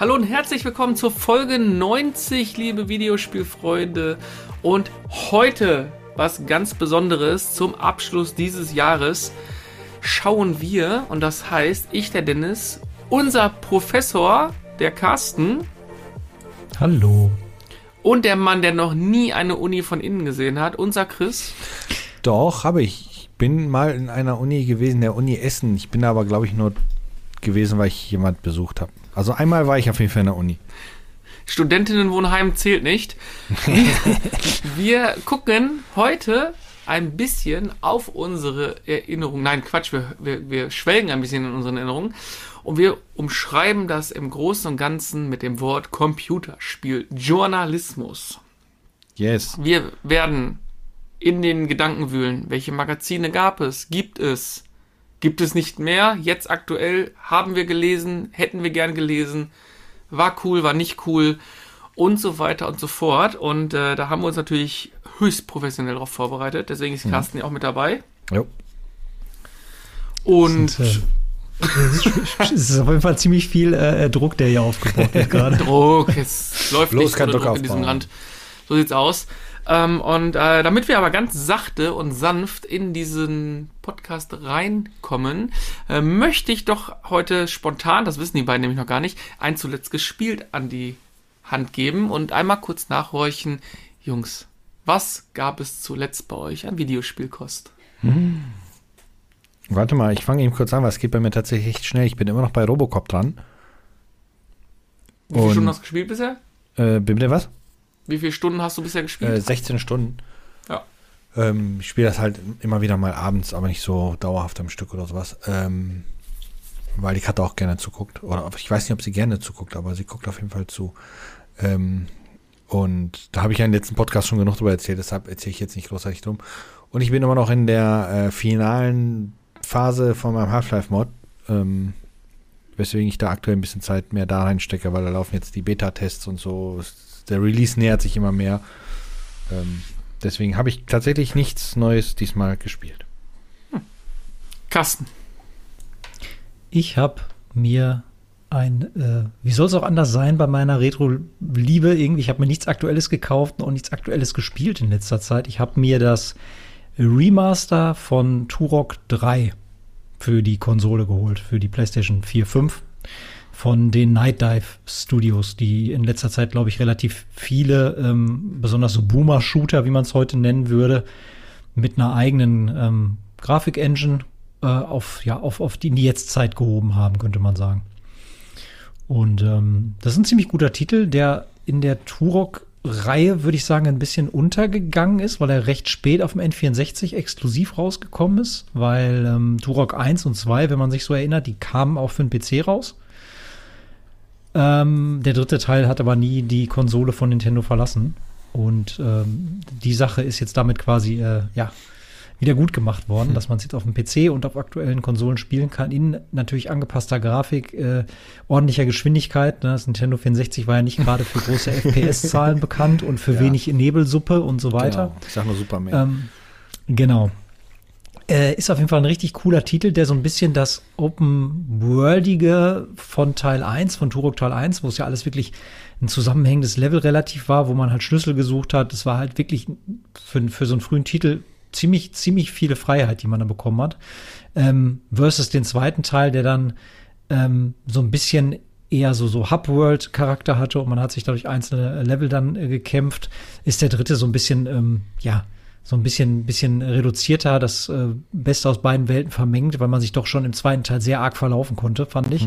Hallo und herzlich willkommen zur Folge 90, liebe Videospielfreunde. Und heute was ganz Besonderes zum Abschluss dieses Jahres schauen wir, und das heißt, ich, der Dennis, unser Professor, der Carsten. Hallo. Und der Mann, der noch nie eine Uni von innen gesehen hat, unser Chris. Doch, habe ich. Ich bin mal in einer Uni gewesen, der Uni Essen. Ich bin aber, glaube ich, nur gewesen, weil ich jemand besucht habe. Also einmal war ich auf jeden Fall in der Uni. Studentinnenwohnheim zählt nicht. wir gucken heute ein bisschen auf unsere Erinnerungen. Nein, Quatsch, wir, wir, wir schwelgen ein bisschen in unseren Erinnerungen. Und wir umschreiben das im Großen und Ganzen mit dem Wort Computerspiel, Journalismus. Yes. Wir werden in den Gedanken wühlen, welche Magazine gab es, gibt es, gibt es nicht mehr, jetzt aktuell haben wir gelesen, hätten wir gern gelesen, war cool, war nicht cool und so weiter und so fort. Und äh, da haben wir uns natürlich höchst professionell darauf vorbereitet, deswegen ist Carsten ja auch mit dabei. Jo. Und äh, es ist auf jeden Fall ziemlich viel äh, Druck, der hier aufgebaut wird gerade. Druck, es läuft Bloß nicht kein Druck Druck in diesem. Land. So sieht's aus. Ähm, und äh, damit wir aber ganz sachte und sanft in diesen Podcast reinkommen, äh, möchte ich doch heute spontan, das wissen die beiden nämlich noch gar nicht, ein zuletzt gespielt an die Hand geben und einmal kurz nachhorchen. Jungs, was gab es zuletzt bei euch an Videospielkost? Warte mal, ich fange eben kurz an, weil es geht bei mir tatsächlich echt schnell. Ich bin immer noch bei Robocop dran. Wie viele Und- Stunden hast du gespielt bisher? Äh, bitte was? Wie viele Stunden hast du bisher gespielt? Äh, 16 Stunden. Ja. Ähm, ich spiele das halt immer wieder mal abends, aber nicht so dauerhaft am Stück oder sowas. Ähm, weil die Katze auch gerne zuguckt. Oder ich weiß nicht, ob sie gerne zuguckt, aber sie guckt auf jeden Fall zu. Ähm, und da habe ich ja im letzten Podcast schon genug drüber erzählt, deshalb erzähle ich jetzt nicht großartig drum. Und ich bin immer noch in der äh, finalen Phase von meinem Half-Life-Mod. Ähm, weswegen ich da aktuell ein bisschen Zeit mehr da reinstecke, weil da laufen jetzt die Beta-Tests und so. Es- Der Release nähert sich immer mehr. Ähm, deswegen habe ich tatsächlich nichts Neues diesmal gespielt. Carsten. Ich habe mir ein, äh, wie soll es auch anders sein bei meiner Retro-Liebe? Irgendwie, ich habe mir nichts Aktuelles gekauft und nichts Aktuelles gespielt in letzter Zeit. Ich habe mir das Remaster von Turok 3 für die Konsole geholt, für die PlayStation 4, 5 von den Night Dive Studios, die in letzter Zeit, glaube ich, relativ viele, ähm, besonders so Boomer-Shooter, wie man es heute nennen würde, mit einer eigenen ähm, Grafik-Engine äh, auf, ja, auf, auf die Jetztzeit gehoben haben, könnte man sagen. Und ähm, das ist ein ziemlich guter Titel, der in der Turok-Reihe, würde ich sagen, ein bisschen untergegangen ist, weil er recht spät auf dem N64 exklusiv rausgekommen ist, weil ähm, Turok 1 und 2, wenn man sich so erinnert, die kamen auch für den PC raus. Ähm, der dritte Teil hat aber nie die Konsole von Nintendo verlassen. Und ähm, die Sache ist jetzt damit quasi, äh, ja, wieder gut gemacht worden, dass man es jetzt auf dem PC und auf aktuellen Konsolen spielen kann, in natürlich angepasster Grafik, äh, ordentlicher Geschwindigkeit. Ne? Das Nintendo 64 war ja nicht gerade für große FPS-Zahlen bekannt und für Ja. wenig Nebelsuppe und so weiter. Genau. Ich sag nur Superman. Ähm, genau. Äh, ist auf jeden Fall ein richtig cooler Titel, der so ein bisschen das Open-Worldige von Teil 1, von Turok Teil 1, wo es ja alles wirklich ein zusammenhängendes Level relativ war, wo man halt Schlüssel gesucht hat. Das war halt wirklich für, für so einen frühen Titel ziemlich, ziemlich viele Freiheit, die man da bekommen hat. Ähm, versus den zweiten Teil, der dann ähm, so ein bisschen eher so, so Hub-World-Charakter hatte und man hat sich dadurch einzelne Level dann äh, gekämpft, ist der dritte so ein bisschen, ähm, ja, so ein bisschen, bisschen reduzierter, das äh, Beste aus beiden Welten vermengt, weil man sich doch schon im zweiten Teil sehr arg verlaufen konnte, fand ich.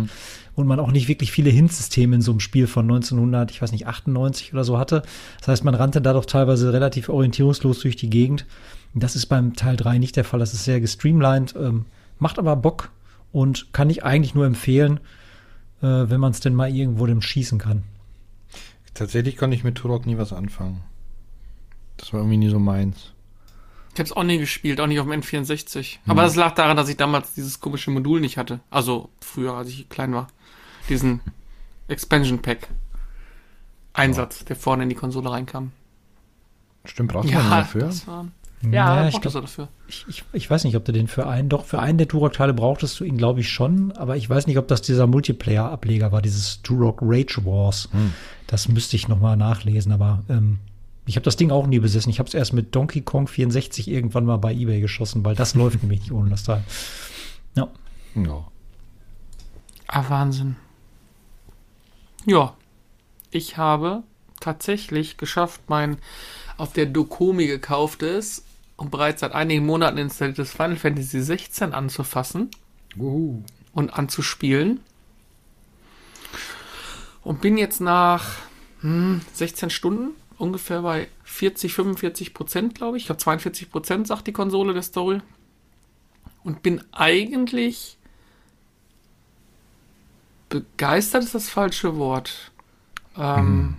Und man auch nicht wirklich viele Hint-Systeme in so einem Spiel von 1900, ich weiß nicht, 98 oder so hatte. Das heißt, man rannte da doch teilweise relativ orientierungslos durch die Gegend. Das ist beim Teil 3 nicht der Fall. Das ist sehr gestreamlined, ähm, macht aber Bock und kann ich eigentlich nur empfehlen, äh, wenn man es denn mal irgendwo dem schießen kann. Tatsächlich konnte ich mit Turok nie was anfangen. Das war irgendwie nie so meins. Ich habe es auch nie gespielt, auch nicht auf dem N64. Mhm. Aber das lag daran, dass ich damals dieses komische Modul nicht hatte. Also früher, als ich klein war. Diesen Expansion Pack Einsatz, der vorne in die Konsole reinkam. Stimmt, brauchst du ja, Ja, dafür? das war. Ja, ich, brauchtest glaub, dafür. ich, ich, ich weiß nicht, ob du den für einen, doch für einen der Turok-Teile brauchtest du ihn, glaube ich, schon, aber ich weiß nicht, ob das dieser Multiplayer-Ableger war, dieses Turok Rage Wars. Das müsste ich nochmal nachlesen, aber ähm, ich habe das Ding auch nie besessen. Ich habe es erst mit Donkey Kong 64 irgendwann mal bei Ebay geschossen, weil das läuft nämlich nicht ohne das Teil. Ja. Ja. Ah, Wahnsinn. Ja, ich habe tatsächlich geschafft, mein auf der Dokomi gekauftes und bereits seit einigen Monaten installiertes Final Fantasy 16 anzufassen Uhu. und anzuspielen. Und bin jetzt nach hm, 16 Stunden ungefähr bei 40, 45 Prozent, glaube ich. Ich glaube 42 Prozent, sagt die Konsole der Story. Und bin eigentlich begeistert ist das falsche Wort. Ähm,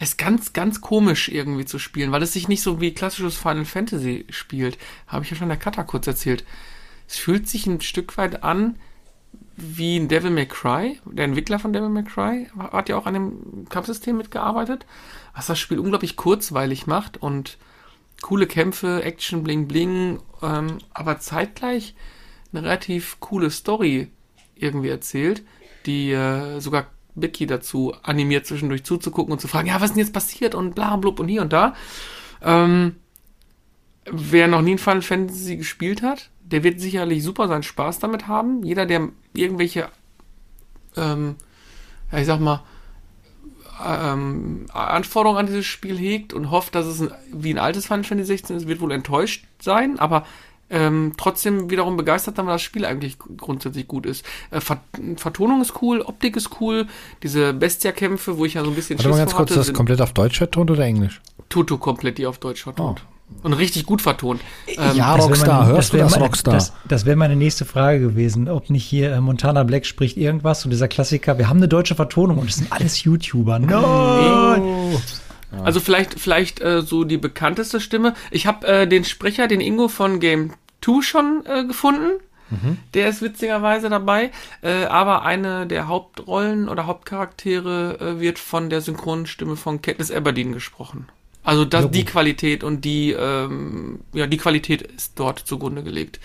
Es ist ganz, ganz komisch irgendwie zu spielen, weil es sich nicht so wie klassisches Final Fantasy spielt. Habe ich ja schon der Kata kurz erzählt. Es fühlt sich ein Stück weit an wie ein Devil May Cry. Der Entwickler von Devil May Cry hat ja auch an dem Kampfsystem mitgearbeitet, was das Spiel unglaublich kurzweilig macht und coole Kämpfe, Action, Bling Bling, ähm, aber zeitgleich eine relativ coole Story irgendwie erzählt, die äh, sogar Becky dazu animiert, zwischendurch zuzugucken und zu fragen, ja, was ist denn jetzt passiert und bla blub und hier und da. Ähm, wer noch nie ein Final Fantasy gespielt hat, der wird sicherlich super seinen Spaß damit haben. Jeder, der irgendwelche, ähm, ja, ich sag mal, ähm, Anforderungen an dieses Spiel hegt und hofft, dass es ein, wie ein altes Final Fantasy 16 ist, wird wohl enttäuscht sein, aber ähm, trotzdem wiederum begeistert, dann, weil das Spiel eigentlich grundsätzlich gut ist. Äh, Ver Vertonung ist cool, Optik ist cool, diese Bestia-Kämpfe, wo ich ja so ein bisschen Warte mal ganz kurz, hatte, ist das komplett auf Deutsch vertont oder Englisch? Tutu komplett, die auf Deutsch vertont. Und richtig gut vertont. Ähm, Ja, Rockstar, meine- hörst du das, meine- Rockstar? Das, das wäre meine nächste Frage gewesen, ob nicht hier äh, Montana Black spricht irgendwas und dieser Klassiker, wir haben eine deutsche Vertonung und es sind alles YouTuber. No! Also vielleicht, vielleicht äh, so die bekannteste Stimme. Ich habe äh, den Sprecher, den Ingo von Game 2 schon äh, gefunden. Der ist witzigerweise dabei. Äh, aber eine der Hauptrollen oder Hauptcharaktere äh, wird von der Synchronstimme von Katniss Everdeen gesprochen. Also das, Ja, die. Qualität und die, ähm, ja, die Qualität ist dort zugrunde gelegt.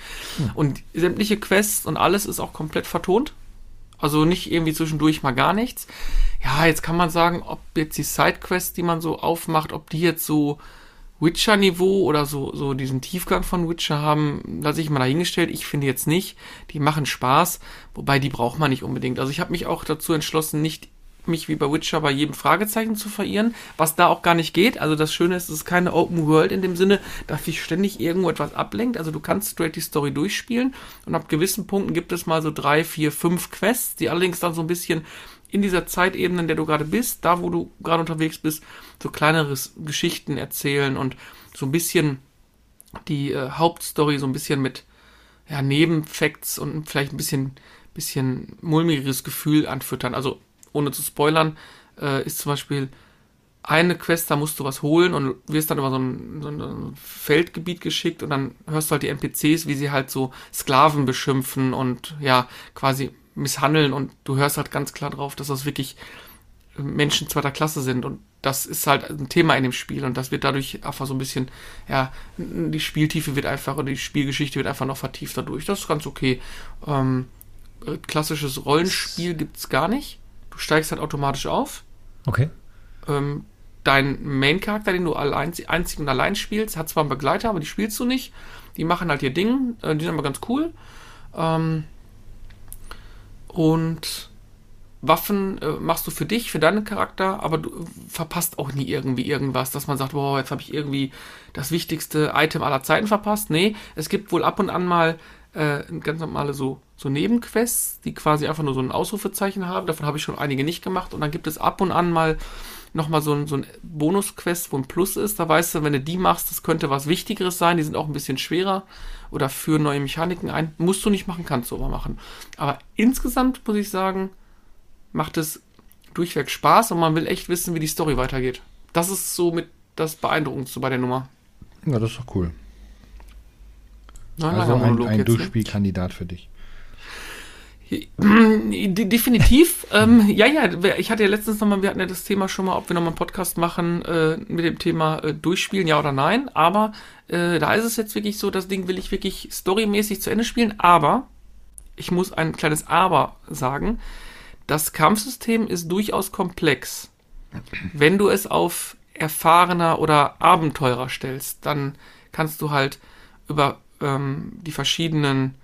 Und sämtliche Quests und alles ist auch komplett vertont. Also nicht irgendwie zwischendurch mal gar nichts. Ja, jetzt kann man sagen, ob jetzt die Sidequests, die man so aufmacht, ob die jetzt so Witcher-Niveau oder so, so diesen Tiefgang von Witcher haben, lasse ich mal dahingestellt. Ich finde jetzt nicht. Die machen Spaß, wobei die braucht man nicht unbedingt. Also ich habe mich auch dazu entschlossen, nicht mich wie bei Witcher bei jedem Fragezeichen zu verirren, was da auch gar nicht geht. Also das Schöne ist, es ist keine Open World in dem Sinne, dass dich ständig irgendwo etwas ablenkt. Also du kannst straight die Story durchspielen und ab gewissen Punkten gibt es mal so drei, vier, fünf Quests, die allerdings dann so ein bisschen in dieser Zeitebene, in der du gerade bist, da wo du gerade unterwegs bist, so kleinere Geschichten erzählen und so ein bisschen die äh, Hauptstory so ein bisschen mit ja, Nebenfacts und vielleicht ein bisschen, bisschen mulmigeres Gefühl anfüttern. Also ohne zu spoilern, äh, ist zum Beispiel eine Quest, da musst du was holen und wirst dann über so ein, so ein Feldgebiet geschickt und dann hörst du halt die NPCs, wie sie halt so Sklaven beschimpfen und ja, quasi misshandeln und du hörst halt ganz klar drauf, dass das wirklich Menschen zweiter Klasse sind und das ist halt ein Thema in dem Spiel und das wird dadurch einfach so ein bisschen, ja, die Spieltiefe wird einfach oder die Spielgeschichte wird einfach noch vertieft dadurch. Das ist ganz okay. Ähm, klassisches Rollenspiel gibt's gar nicht. Du steigst halt automatisch auf. Okay. Ähm, dein Main-Charakter, den du allein, einzig und allein spielst, hat zwar einen Begleiter, aber die spielst du nicht. Die machen halt ihr Ding, äh, die sind aber ganz cool. Ähm, und Waffen äh, machst du für dich, für deinen Charakter, aber du verpasst auch nie irgendwie irgendwas, dass man sagt, wow, jetzt habe ich irgendwie das wichtigste Item aller Zeiten verpasst. Nee, es gibt wohl ab und an mal äh, ganz normale so, so Nebenquests, die quasi einfach nur so ein Ausrufezeichen haben. Davon habe ich schon einige nicht gemacht. Und dann gibt es ab und an mal nochmal so ein, so ein Bonusquest, wo ein Plus ist. Da weißt du, wenn du die machst, das könnte was Wichtigeres sein. Die sind auch ein bisschen schwerer oder für neue Mechaniken ein. Musst du nicht machen, kannst du aber machen. Aber insgesamt muss ich sagen, macht es durchweg Spaß und man will echt wissen, wie die Story weitergeht. Das ist so mit das Beeindruckendste bei der Nummer. Ja, das ist doch cool. Na, Also ein, ein ne? Durchspielkandidat für dich. Definitiv. ähm, ja, ja, ich hatte ja letztens nochmal, wir hatten ja das Thema schon mal, ob wir nochmal einen Podcast machen äh, mit dem Thema äh, durchspielen, ja oder nein. Aber äh, da ist es jetzt wirklich so, das Ding will ich wirklich storymäßig zu Ende spielen. Aber ich muss ein kleines Aber sagen. Das Kampfsystem ist durchaus komplex. Wenn du es auf erfahrener oder Abenteurer stellst, dann kannst du halt über ähm, die verschiedenen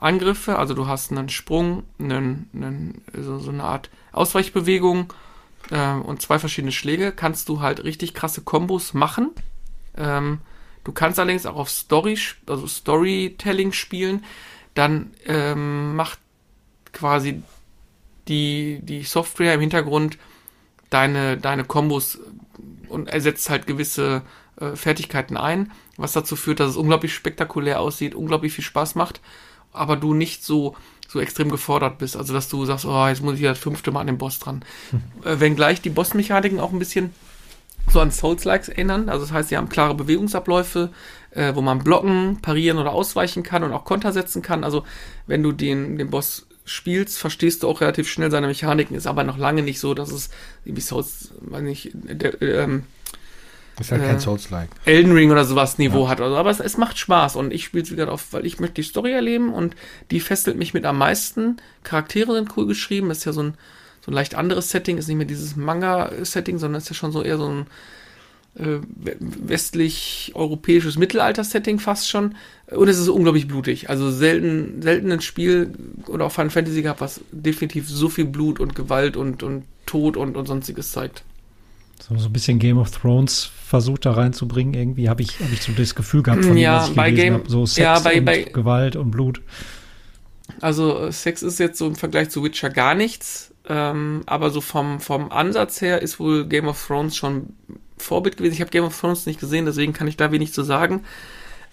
Angriffe, also du hast einen Sprung, einen, einen, so, so eine Art Ausweichbewegung äh, und zwei verschiedene Schläge, kannst du halt richtig krasse Kombos machen. Ähm, du kannst allerdings auch auf Story, also Storytelling spielen, dann ähm, macht quasi die, die Software im Hintergrund deine, deine Kombos und ersetzt halt gewisse äh, Fertigkeiten ein, was dazu führt, dass es unglaublich spektakulär aussieht, unglaublich viel Spaß macht, aber du nicht so so extrem gefordert bist. Also dass du sagst, oh, jetzt muss ich das fünfte Mal an den Boss dran. Hm. Äh, wenngleich die Bossmechaniken auch ein bisschen so an Souls-Likes erinnern. Also das heißt, sie haben klare Bewegungsabläufe, äh, wo man blocken, parieren oder ausweichen kann und auch Konter setzen kann. Also wenn du den, den Boss spielst, verstehst du auch relativ schnell seine Mechaniken. Ist aber noch lange nicht so, dass es wie Souls, weiß nicht, der, ähm, ist halt äh, kein Souls-like. Elden Ring oder sowas Niveau ja. hat. Also, aber es, es, macht Spaß und ich spiele es wieder auf, weil ich möchte die Story erleben und die fesselt mich mit am meisten. Charaktere sind cool geschrieben, ist ja so ein, so ein leicht anderes Setting, ist nicht mehr dieses Manga-Setting, sondern ist ja schon so eher so ein äh, westlich-europäisches Mittelalter-Setting fast schon. Und es ist unglaublich blutig. Also selten, selten ein Spiel oder auch Final Fantasy gehabt, was definitiv so viel Blut und Gewalt und, und Tod und, und sonstiges zeigt. So, so ein bisschen Game of Thrones versucht da reinzubringen. Irgendwie habe ich, hab ich so das Gefühl gehabt von ja, dem, was ich bei Game, habe. So Sex ja, bei, und bei, Gewalt und Blut. Also äh, Sex ist jetzt so im Vergleich zu Witcher gar nichts. Ähm, aber so vom, vom Ansatz her ist wohl Game of Thrones schon Vorbild gewesen. Ich habe Game of Thrones nicht gesehen, deswegen kann ich da wenig zu sagen.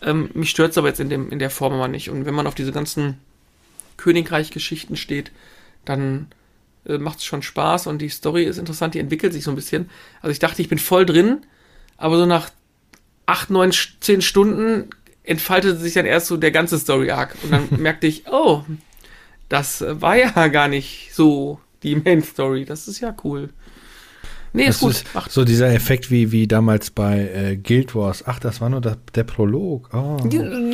Ähm, mich stört es aber jetzt in, dem, in der Form aber nicht. Und wenn man auf diese ganzen Königreich-Geschichten steht, dann äh, macht es schon Spaß und die Story ist interessant, die entwickelt sich so ein bisschen. Also ich dachte, ich bin voll drin, aber so nach acht, neun, zehn Stunden entfaltete sich dann erst so der ganze Story-Arc. Und dann merkte ich, oh, das war ja gar nicht so die Main-Story. Das ist ja cool. Nee, ist gut. Ist so dieser Effekt wie, wie damals bei äh, Guild Wars. Ach, das war nur der, der Prolog. Oh.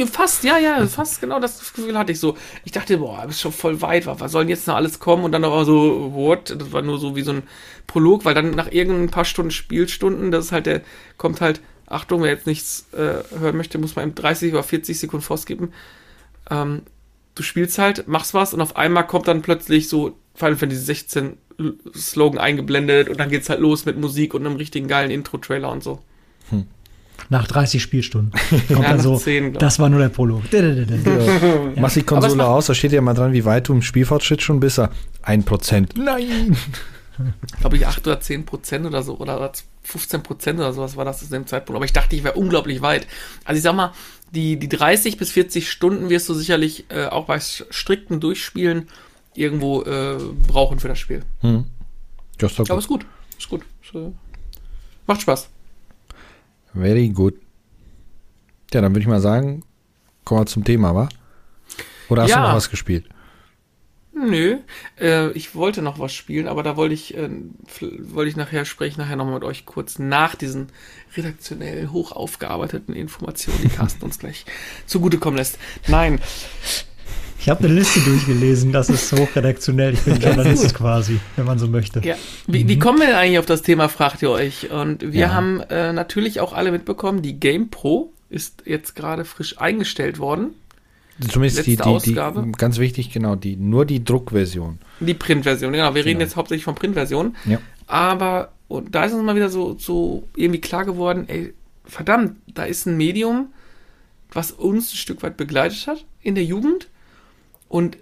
Fast, ja, ja, fast genau das Gefühl hatte ich so. Ich dachte, boah, bist schon voll weit. Was soll denn jetzt noch alles kommen? Und dann aber so, what? Das war nur so wie so ein Prolog, weil dann nach irgendein paar Stunden Spielstunden, das ist halt der, kommt halt, Achtung, wer jetzt nichts äh, hören möchte, muss man ihm 30 oder 40 Sekunden vorskippen. Ähm, du spielst halt, machst was und auf einmal kommt dann plötzlich so Final Fantasy 16 Slogan eingeblendet und dann geht's halt los mit Musik und einem richtigen geilen Intro-Trailer und so. Hm. Nach 30 Spielstunden kommt ja, dann so, 10, das war nur der Prolog. Ja. Mach die Konsole aus, da steht ja mal dran, wie weit du im Spielfortschritt schon bist. Ein Prozent. Nein! Glaube ich 8 oder 10 Prozent oder so, oder 15 Prozent oder sowas war das zu dem Zeitpunkt. Aber ich dachte, ich wäre unglaublich weit. Also ich sag mal, die, die 30 bis 40 Stunden wirst du sicherlich äh, auch bei strikten Durchspielen irgendwo äh, brauchen für das Spiel. Hm. Das ist Aber ist gut. Ist gut. Ist, äh, macht Spaß. Very good. Ja, dann würde ich mal sagen, kommen wir zum Thema, wa? Oder hast ja. du noch was gespielt? Nö, äh, ich wollte noch was spielen, aber da wollte ich, äh, wollte ich nachher sprechen, nachher nochmal mit euch kurz nach diesen redaktionell hoch aufgearbeiteten Informationen, die Carsten uns gleich zugutekommen lässt. Nein, ich habe eine Liste durchgelesen, das ist hochredaktionell. Ich bin Journalist quasi, wenn man so möchte. Ja. Wie, mhm. wie kommen wir denn eigentlich auf das Thema, fragt ihr euch? Und wir ja. haben äh, natürlich auch alle mitbekommen, die Game Pro ist jetzt gerade frisch eingestellt worden. Zumindest die, die, die, ganz wichtig, genau, die, nur die Druckversion. Die Printversion, genau. Wir genau. reden jetzt hauptsächlich von Printversion. Ja. Aber und da ist uns mal wieder so, so irgendwie klar geworden, ey, verdammt, da ist ein Medium, was uns ein Stück weit begleitet hat in der Jugend und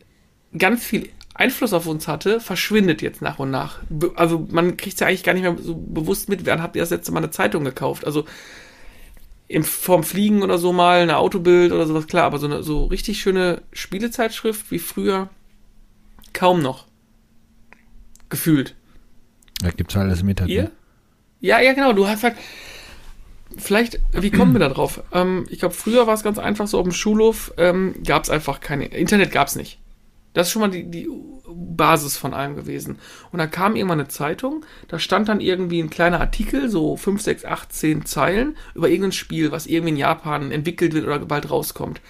ganz viel Einfluss auf uns hatte, verschwindet jetzt nach und nach. Also man kriegt es ja eigentlich gar nicht mehr so bewusst mit, wann habt ihr das letzte Mal eine Zeitung gekauft? Also im, vorm Fliegen oder so mal, eine Autobild oder sowas, klar, aber so eine so richtig schöne Spielezeitschrift wie früher kaum noch. Gefühlt. Da gibt's halt alles im Internet. Ihr? Ja, ja, genau. Du hast halt, vielleicht, wie kommen wir da drauf? Ähm, ich glaube, früher war es ganz einfach so, auf dem Schulhof ähm, gab es einfach keine, Internet gab es nicht. Das ist schon mal die, die Basis von allem gewesen. Und dann kam irgendwann eine Zeitung, da stand dann irgendwie ein kleiner Artikel, so 5, 6, 8, 10 Zeilen, über irgendein Spiel, was irgendwie in Japan entwickelt wird oder bald rauskommt.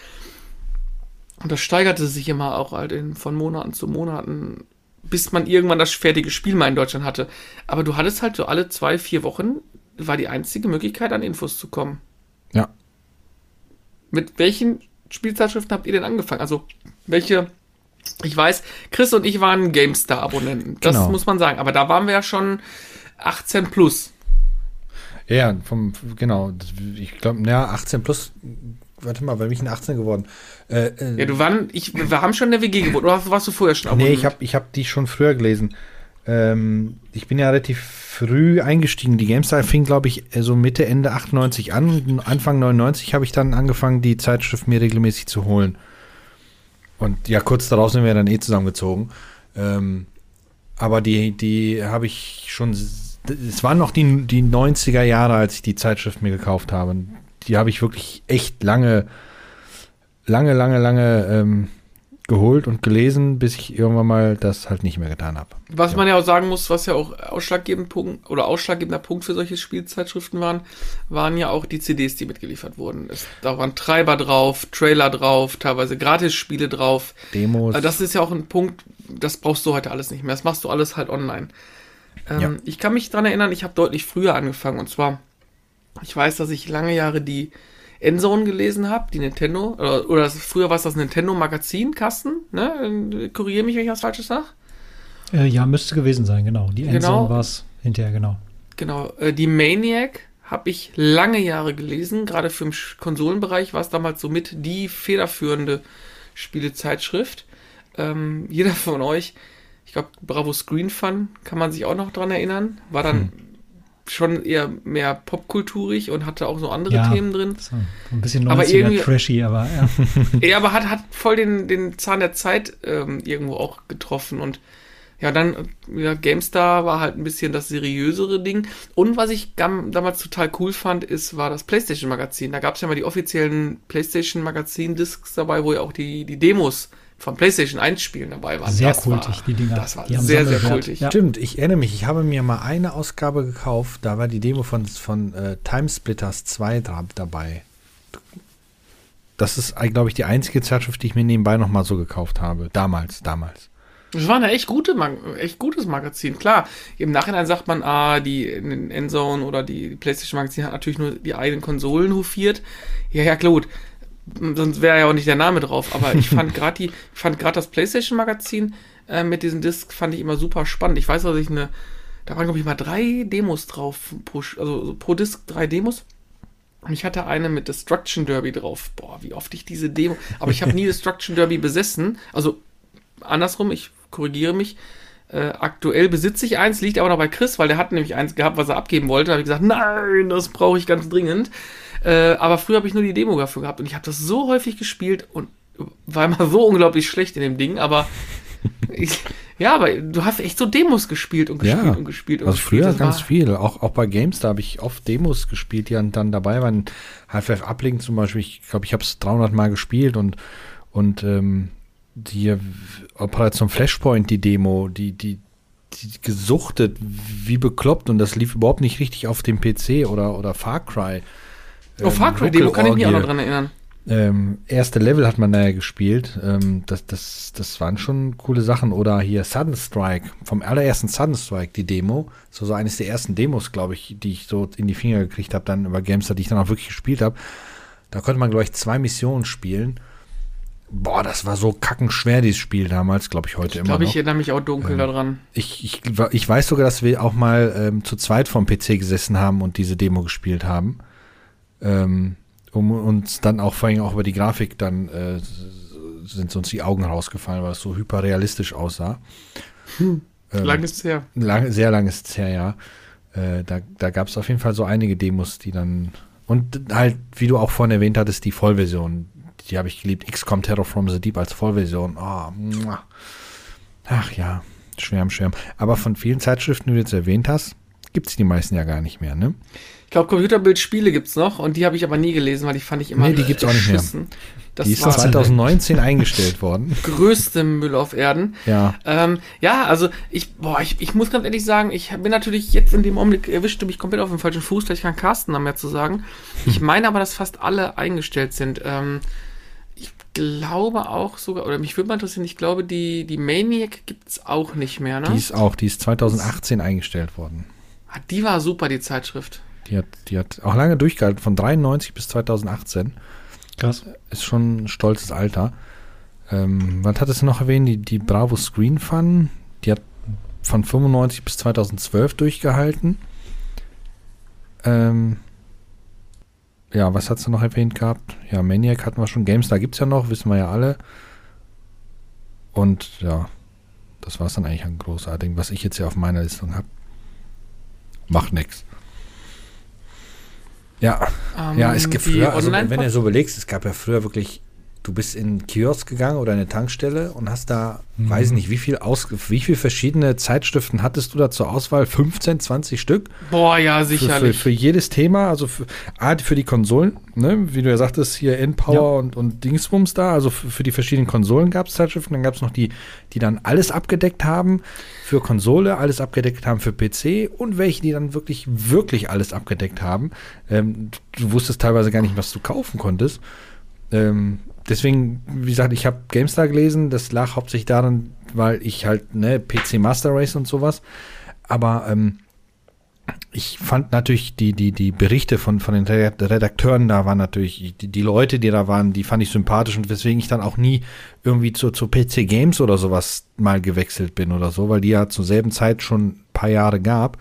Und das steigerte sich immer auch halt in, von Monaten zu Monaten, bis man irgendwann das fertige Spiel mal in Deutschland hatte. Aber du hattest halt so alle zwei, vier Wochen, war die einzige Möglichkeit, an Infos zu kommen. Ja. Mit welchen Spielzeitschriften habt ihr denn angefangen? Also, welche ich weiß, Chris und ich waren GameStar-Abonnenten. Das Genau. muss man sagen. Aber da waren wir ja schon 18 plus. Ja, vom, genau. Ich glaube, ja, 18 plus. Warte mal, weil bin ich in 18 geworden? Äh, äh, Ja, du waren, ich, wir haben schon in der WG gewohnt. Oder warst du vorher schon nee, ich habe ich hab die schon früher gelesen. Ähm, ich bin ja relativ früh eingestiegen. Die GameStar fing, glaube ich, so Mitte, Ende 98 an. Anfang 99 habe ich dann angefangen, die Zeitschrift mir regelmäßig zu holen. Und ja, kurz darauf sind wir dann eh zusammengezogen. Ähm, aber die, die habe ich schon. Es waren noch die, die 90er Jahre, als ich die Zeitschrift mir gekauft habe. Die habe ich wirklich echt lange, lange, lange, lange ähm, geholt und gelesen, bis ich irgendwann mal das halt nicht mehr getan habe. Was man ja auch sagen muss, was ja auch ausschlaggebend Punkt oder ausschlaggebender Punkt für solche Spielzeitschriften waren, waren ja auch die CDs, die mitgeliefert wurden. Es, da waren Treiber drauf, Trailer drauf, teilweise Gratisspiele drauf. Demos. Äh, Das ist ja auch ein Punkt, das brauchst du heute alles nicht mehr. Das machst du alles halt online. Ähm, Ja. Ich kann mich dran erinnern, ich habe deutlich früher angefangen. Und zwar, ich weiß, dass ich lange Jahre die Endzone gelesen habe, die Nintendo, oder, oder das, früher war es das Nintendo Magazin, Kasten, ne? Korrigiere mich, wenn ich was Falsches sage. Äh, ja, müsste gewesen sein, genau. Die Genau. Endzone war es hinterher, genau. Genau, äh, die Maniac habe ich lange Jahre gelesen, gerade für den Konsolenbereich war es damals so mit die federführende Spielezeitschrift. Ähm, jeder von euch, ich glaube, Bravo Screen Fun, kann man sich auch noch dran erinnern, war dann schon eher mehr popkulturig und hatte auch so andere Ja. Themen drin. So, ein bisschen 90er Aber irgendwie- trashy, aber ja. Ja, aber hat, hat voll den, den Zahn der Zeit ähm, irgendwo auch getroffen. Und ja, dann, ja, GameStar war halt ein bisschen das seriösere Ding. Und was ich gam, damals total cool fand, ist, war das PlayStation-Magazin. Da gab es ja mal die offiziellen PlayStation-Magazin-Discs dabei, wo ja auch die, die Demos von PlayStation 1-Spielen dabei waren. Sehr das kultig, war, die Dinger. Das war Die sehr, sehr kultig. Ja. Stimmt, ich erinnere mich, ich habe mir mal eine Ausgabe gekauft, da war die Demo von, von äh, Timesplitters 2 dra- dabei. Das ist, glaube ich, die einzige Zeitschrift, die ich mir nebenbei nochmal so gekauft habe. Damals, damals. Das war eine echt gute, Mag echt gutes Magazin. Klar, im Nachhinein sagt man, ah, die Endzone oder die PlayStation Magazin hat natürlich nur die eigenen Konsolen hofiert. Ja, ja, klar, gut. Sonst wäre ja auch nicht der Name drauf. Aber ich fand gerade die, ich fand gerade das PlayStation Magazin äh, mit diesen Discs fand ich immer super spannend. Ich weiß, dass ich eine, da waren glaube ich mal drei Demos drauf, pro, also so pro Disc drei Demos. Und ich hatte eine mit Destruction Derby drauf. Boah, wie oft ich diese Demo. Aber ich habe nie Destruction Derby besessen. Also andersrum, ich korrigiere mich. Äh, aktuell besitze ich eins, liegt aber noch bei Chris, weil der hat nämlich eins gehabt, was er abgeben wollte. Da habe ich gesagt, nein, das brauche ich ganz dringend. Äh, aber früher habe ich nur die Demo dafür gehabt und ich habe das so häufig gespielt und war immer so unglaublich schlecht in dem Ding, aber ich, ja, aber du hast echt so Demos gespielt und gespielt Ja, und gespielt und Also gespielt. früher Das ganz viel. Auch, auch bei Games, da habe ich oft Demos gespielt, die dann, dann dabei waren. Half-Life Uplink zum Beispiel, ich glaube, ich habe es 300 Mal gespielt und, und ähm, die Operation Flashpoint, die Demo, die, die, die gesuchtet, wie bekloppt und das lief überhaupt nicht richtig auf dem PC oder, oder Far Cry. Oh, Far Cry Demo kann ich mich auch noch dran erinnern. Ähm, erste Level hat man da ja gespielt. Ähm, das, das, das waren schon coole Sachen. Oder hier Sudden Strike, vom allerersten Sudden Strike, die Demo. So, so eines der ersten Demos, glaube ich, die ich so in die Finger gekriegt habe, dann über Gamester, die ich dann auch wirklich gespielt habe. Da konnte man, glaube ich, zwei Missionen spielen. Boah, das war so kackenschwer, dieses Spiel damals, glaube ich, heute Ich immer glaube, noch. ich erinnere mich auch dunkel daran. Ich, ich, ich weiß sogar, dass wir auch mal ähm, zu zweit vom PC gesessen haben und diese Demo gespielt haben. Ähm, um uns dann auch vor allem auch über die Grafik dann äh, sind uns die Augen rausgefallen, weil es so hyperrealistisch aussah. Ähm, Lang ist es her. lang, sehr lang ist es her, ja. Äh, da da gab es auf jeden Fall so einige Demos, die dann und halt, wie du auch vorhin erwähnt hattest, die Vollversion, die habe ich geliebt. XCOM Terror from the Deep als Vollversion. Oh, muah. Ach ja, Schwärm, Schwärm. Aber von vielen Zeitschriften, die du jetzt erwähnt hast, gibt es die meisten ja gar nicht mehr, ne? Ich glaube, Computerbildspiele gibt's noch und die habe ich aber nie gelesen, weil die fand ich immer Nee, die gibt's auch nicht mehr. Das die ist war 2019 eingestellt worden. größte Müll auf Erden. Ja. Ähm, ja, also ich, boah, ich, ich muss ganz ehrlich sagen, ich bin natürlich jetzt in dem Augenblick erwischte mich komplett auf dem falschen Fuß, vielleicht kann Carsten da mehr zu sagen. Ich meine aber, dass fast alle eingestellt sind. Ähm, ich glaube auch sogar, oder mich würde mal interessieren, ich glaube, die, die Maniac gibt's auch nicht mehr, ne? Die ist auch, die ist 2018 eingestellt worden. Ah, die war super, die Zeitschrift. Die hat, die hat auch lange durchgehalten, von 93 bis 2018. Krass. Ist schon ein stolzes Alter. Ähm, was hattest du noch erwähnt? Die, die Bravo Screen Fun, die hat von 95 bis 2012 durchgehalten. Ähm, ja, was hast du noch erwähnt gehabt? Ja, Maniac hatten wir schon. GameStar gibt es ja noch, wissen wir ja alle. Und ja, das war es dann eigentlich an großartigem, was ich jetzt hier auf meiner Listung habe. Macht nix. Ja, Ähm, ja, es gibt früher, also wenn du so überlegst, es gab ja früher wirklich, du bist in einen Kiosk gegangen oder in eine Tankstelle und hast da, Mhm. weiß nicht, wie viel aus, wie viel verschiedene Zeitschriften hattest du da zur Auswahl? 15, 20 Stück? Boah, ja, Für, für, sicherlich. für jedes Thema, also für, für die Konsolen, ne, wie du ja sagtest, hier N-Power Ja. und, und Dingsbums da, also für, für die verschiedenen Konsolen gab es Zeitschriften, dann gab es noch die, die dann alles abgedeckt haben für Konsole, alles abgedeckt haben für PC und welche, die dann wirklich, wirklich alles abgedeckt haben. Ähm, du wusstest teilweise gar nicht, was du kaufen konntest. Ähm, deswegen, wie gesagt, ich habe GameStar gelesen, das lag hauptsächlich daran, weil ich halt, ne, PC Master Race und sowas, aber ähm, ich fand natürlich die, die, die Berichte von, von den Redakteuren da waren natürlich, die, die Leute, die da waren, die fand ich sympathisch und weswegen ich dann auch nie irgendwie zu, zu PC Games oder sowas mal gewechselt bin oder so, weil die ja zur selben Zeit schon ein paar Jahre gab.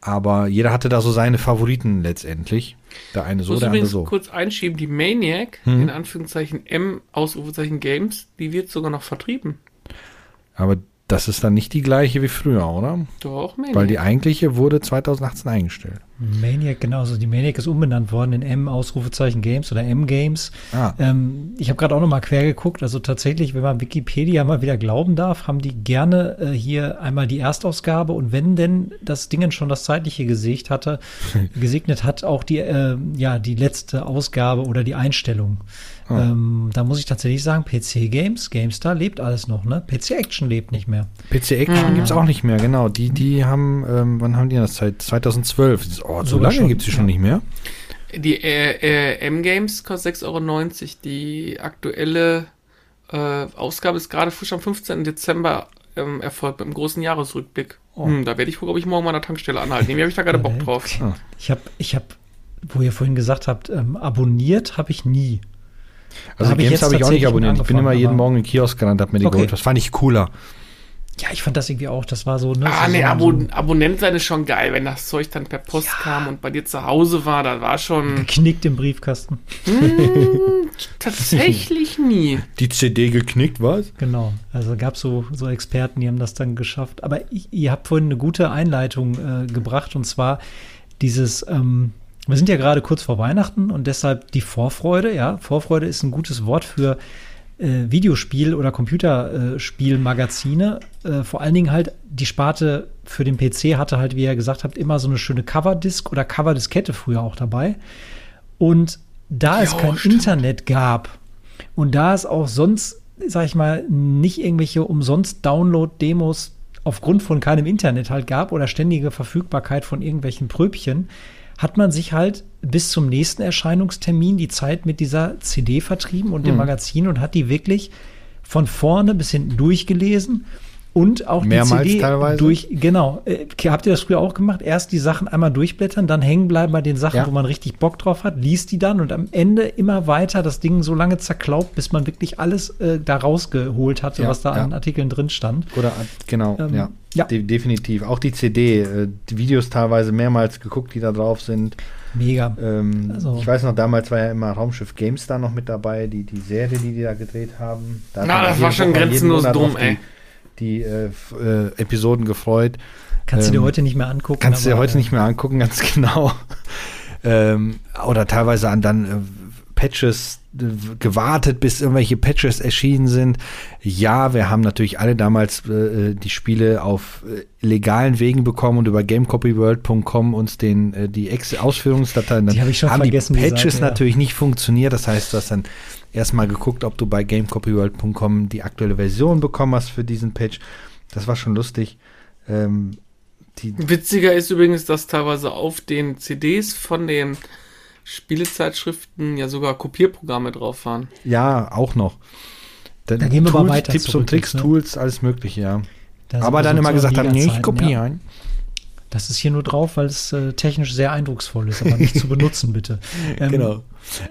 Aber jeder hatte da so seine Favoriten letztendlich. Der eine so, muss der andere so. kurz einschieben, die Maniac, Hm. in Anführungszeichen M, Ausrufezeichen Games, die wird sogar noch vertrieben. Aber das ist dann nicht die gleiche wie früher, oder? Doch, Maniac. Weil die eigentliche wurde 2018 eingestellt. Maniac, genau. Also die Maniac ist umbenannt worden in M Ausrufezeichen Games oder M Games. Ah. Ähm, ich habe gerade auch noch mal quer geguckt. Also tatsächlich, wenn man Wikipedia mal wieder glauben darf, haben die gerne äh, hier einmal die Erstausgabe und wenn denn das Ding schon das zeitliche Gesicht hatte, gesegnet hat, auch die äh, ja die letzte Ausgabe oder die Einstellung. Ah. Ähm, da muss ich tatsächlich sagen, PC Games, GameStar lebt alles noch, ne? PC Action lebt nicht mehr. PC Action Mhm. gibt's auch nicht mehr, genau. Die, die haben, ähm, wann haben die das? Seit 2012. Oh, so lange schon, gibt's die schon ja. nicht mehr. Die äh, äh, M-Games kostet 6,90 Euro. Die aktuelle äh, Ausgabe ist gerade frisch am 15. Dezember ähm, erfolgt mit einem großen Jahresrückblick. Oh. Hm, da werde ich, glaube ich, morgen mal an der Tankstelle anhalten. Irgendwie habe ich da gerade Bock drauf. Ah. Ich habe, ich habe, wo ihr vorhin gesagt habt, ähm, abonniert habe ich nie. Also hab ich Games jetzt habe ich auch nicht abonniert. Ich bin immer jeden Morgen in den Kiosk gerannt, hab mir die Okay. geholt. Das fand ich cooler. Ja, ich fand das irgendwie auch, das war so, ne? Ah, so, nee, so, Abon Abonnent sein ist schon geil, wenn das Zeug dann per Post kam und bei dir zu Hause war, da war schon geknickt im Briefkasten. hm, tatsächlich nie. Die CD geknickt, was? Genau. Also gab so so Experten, die haben das dann geschafft. Aber ich, ihr habt vorhin eine gute Einleitung äh, gebracht und zwar dieses, ähm, wir sind ja gerade kurz vor Weihnachten und deshalb die Vorfreude, ja. Vorfreude ist ein gutes Wort für äh, Videospiel- oder Computerspielmagazine. Äh, vor allen Dingen halt die Sparte für den PC hatte halt, wie ihr gesagt habt, immer so eine schöne Coverdisk oder Coverdiskette früher auch dabei. Und da es Jo, kein stimmt. Internet gab und da es auch sonst, sag ich mal, nicht irgendwelche umsonst Download-Demos aufgrund von keinem Internet halt gab oder ständige Verfügbarkeit von irgendwelchen Pröbchen, hat man sich halt bis zum nächsten Erscheinungstermin die Zeit mit dieser CD vertrieben und dem Mhm. Magazin und hat die wirklich von vorne bis hinten durchgelesen und auch Mehrmals die CD teilweise? durch, genau. Äh, habt ihr das früher auch gemacht? Erst die Sachen einmal durchblättern, dann hängen bleiben bei den Sachen, Ja. wo man richtig Bock drauf hat, liest die dann und am Ende immer weiter das Ding so lange zerklaubt, bis man wirklich alles äh, da rausgeholt hatte, Ja, was da ja. an Artikeln drin stand. Oder, genau, Ähm, ja. ja. De definitiv. Auch die CD, äh, die Videos teilweise mehrmals geguckt, die da drauf sind. Mega. Ähm, Also- Ich weiß noch, damals war ja immer Raumschiff GameStar noch mit dabei, die, die Serie, die die da gedreht haben. Da Na, das war schon grenzenlos dumm, ey. Die, die äh, äh, Episoden gefreut. Kannst du dir ähm, heute nicht mehr angucken. Kannst du dir heute äh, nicht mehr angucken, ganz genau. ähm, oder teilweise an dann äh, Patches gewartet, bis irgendwelche Patches erschienen sind. Ja, wir haben natürlich alle damals äh, die Spiele auf äh, legalen Wegen bekommen und über gamecopyworld.com uns den äh, die Ex Ausführungsdateien die hab ich schon haben vergessen, die die Patches Seite, ja. natürlich nicht funktioniert. Das heißt, du hast dann erstmal geguckt, ob du bei gamecopyworld.com die aktuelle Version bekommen hast für diesen Patch. Das war schon lustig. Ähm, die, Witziger ist übrigens, dass teilweise auf den CDs von den Spielezeitschriften ja sogar Kopierprogramme drauf waren. ja, auch noch. Dann Da gehen wir mal Tools, weiter Tipps zurück und Tricks, ne? Tools, alles mögliche, ja. Da Aber dann immer gesagt haben, nee, ich Liga-Zeiten, kopiere ja. ein. Das ist hier nur drauf, weil es äh, technisch sehr eindrucksvoll ist, aber nicht zu benutzen, bitte. Ähm, Genau.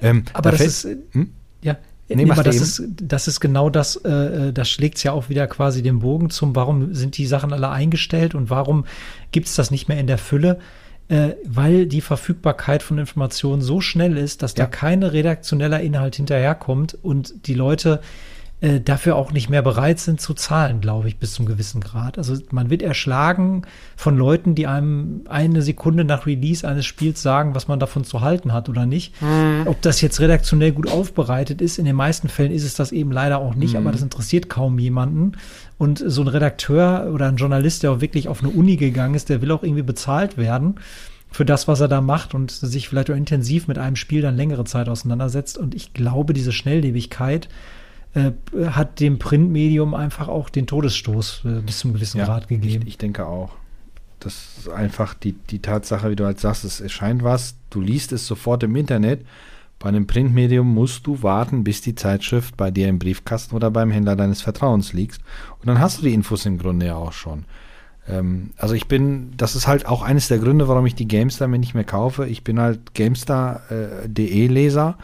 Ähm, Aber da das ist, äh, Hm? ja. Nee, Nee, aber das eben. ist, das ist genau das, äh, das schlägt ja auch wieder quasi den Bogen zum, warum sind die Sachen alle eingestellt und warum gibt es das nicht mehr in der Fülle? Äh, weil die Verfügbarkeit von Informationen so schnell ist, dass Ja. da keine redaktioneller Inhalt hinterherkommt und die Leute äh, dafür auch nicht mehr bereit sind zu zahlen, glaube ich, bis zum gewissen Grad. Also man wird erschlagen von Leuten, die einem eine Sekunde nach Release eines Spiels sagen, was man davon zu halten hat oder nicht. Ob das jetzt redaktionell gut aufbereitet ist, in den meisten Fällen ist es das eben leider auch nicht, aber das interessiert kaum jemanden. Und so ein Redakteur oder ein Journalist, der auch wirklich auf eine Uni gegangen ist, der will auch irgendwie bezahlt werden für das, was er da macht und sich vielleicht auch intensiv mit einem Spiel dann längere Zeit auseinandersetzt. Und ich glaube, diese Schnelllebigkeit äh, hat dem Printmedium einfach auch den Todesstoß äh, bis zum gewissen Grad gegeben. Ich, ich denke auch. Das ist einfach die, die Tatsache, wie du halt sagst, es erscheint was, du liest es sofort im Internet. Bei einem Printmedium musst du warten, bis die Zeitschrift bei dir im Briefkasten oder beim Händler deines Vertrauens liegt. Und dann hast du die Infos im Grunde ja auch schon. Ähm, also ich bin, das ist halt auch eines der Gründe, warum ich die GameStar mir nicht mehr kaufe. Ich bin halt GameStar.de Leser.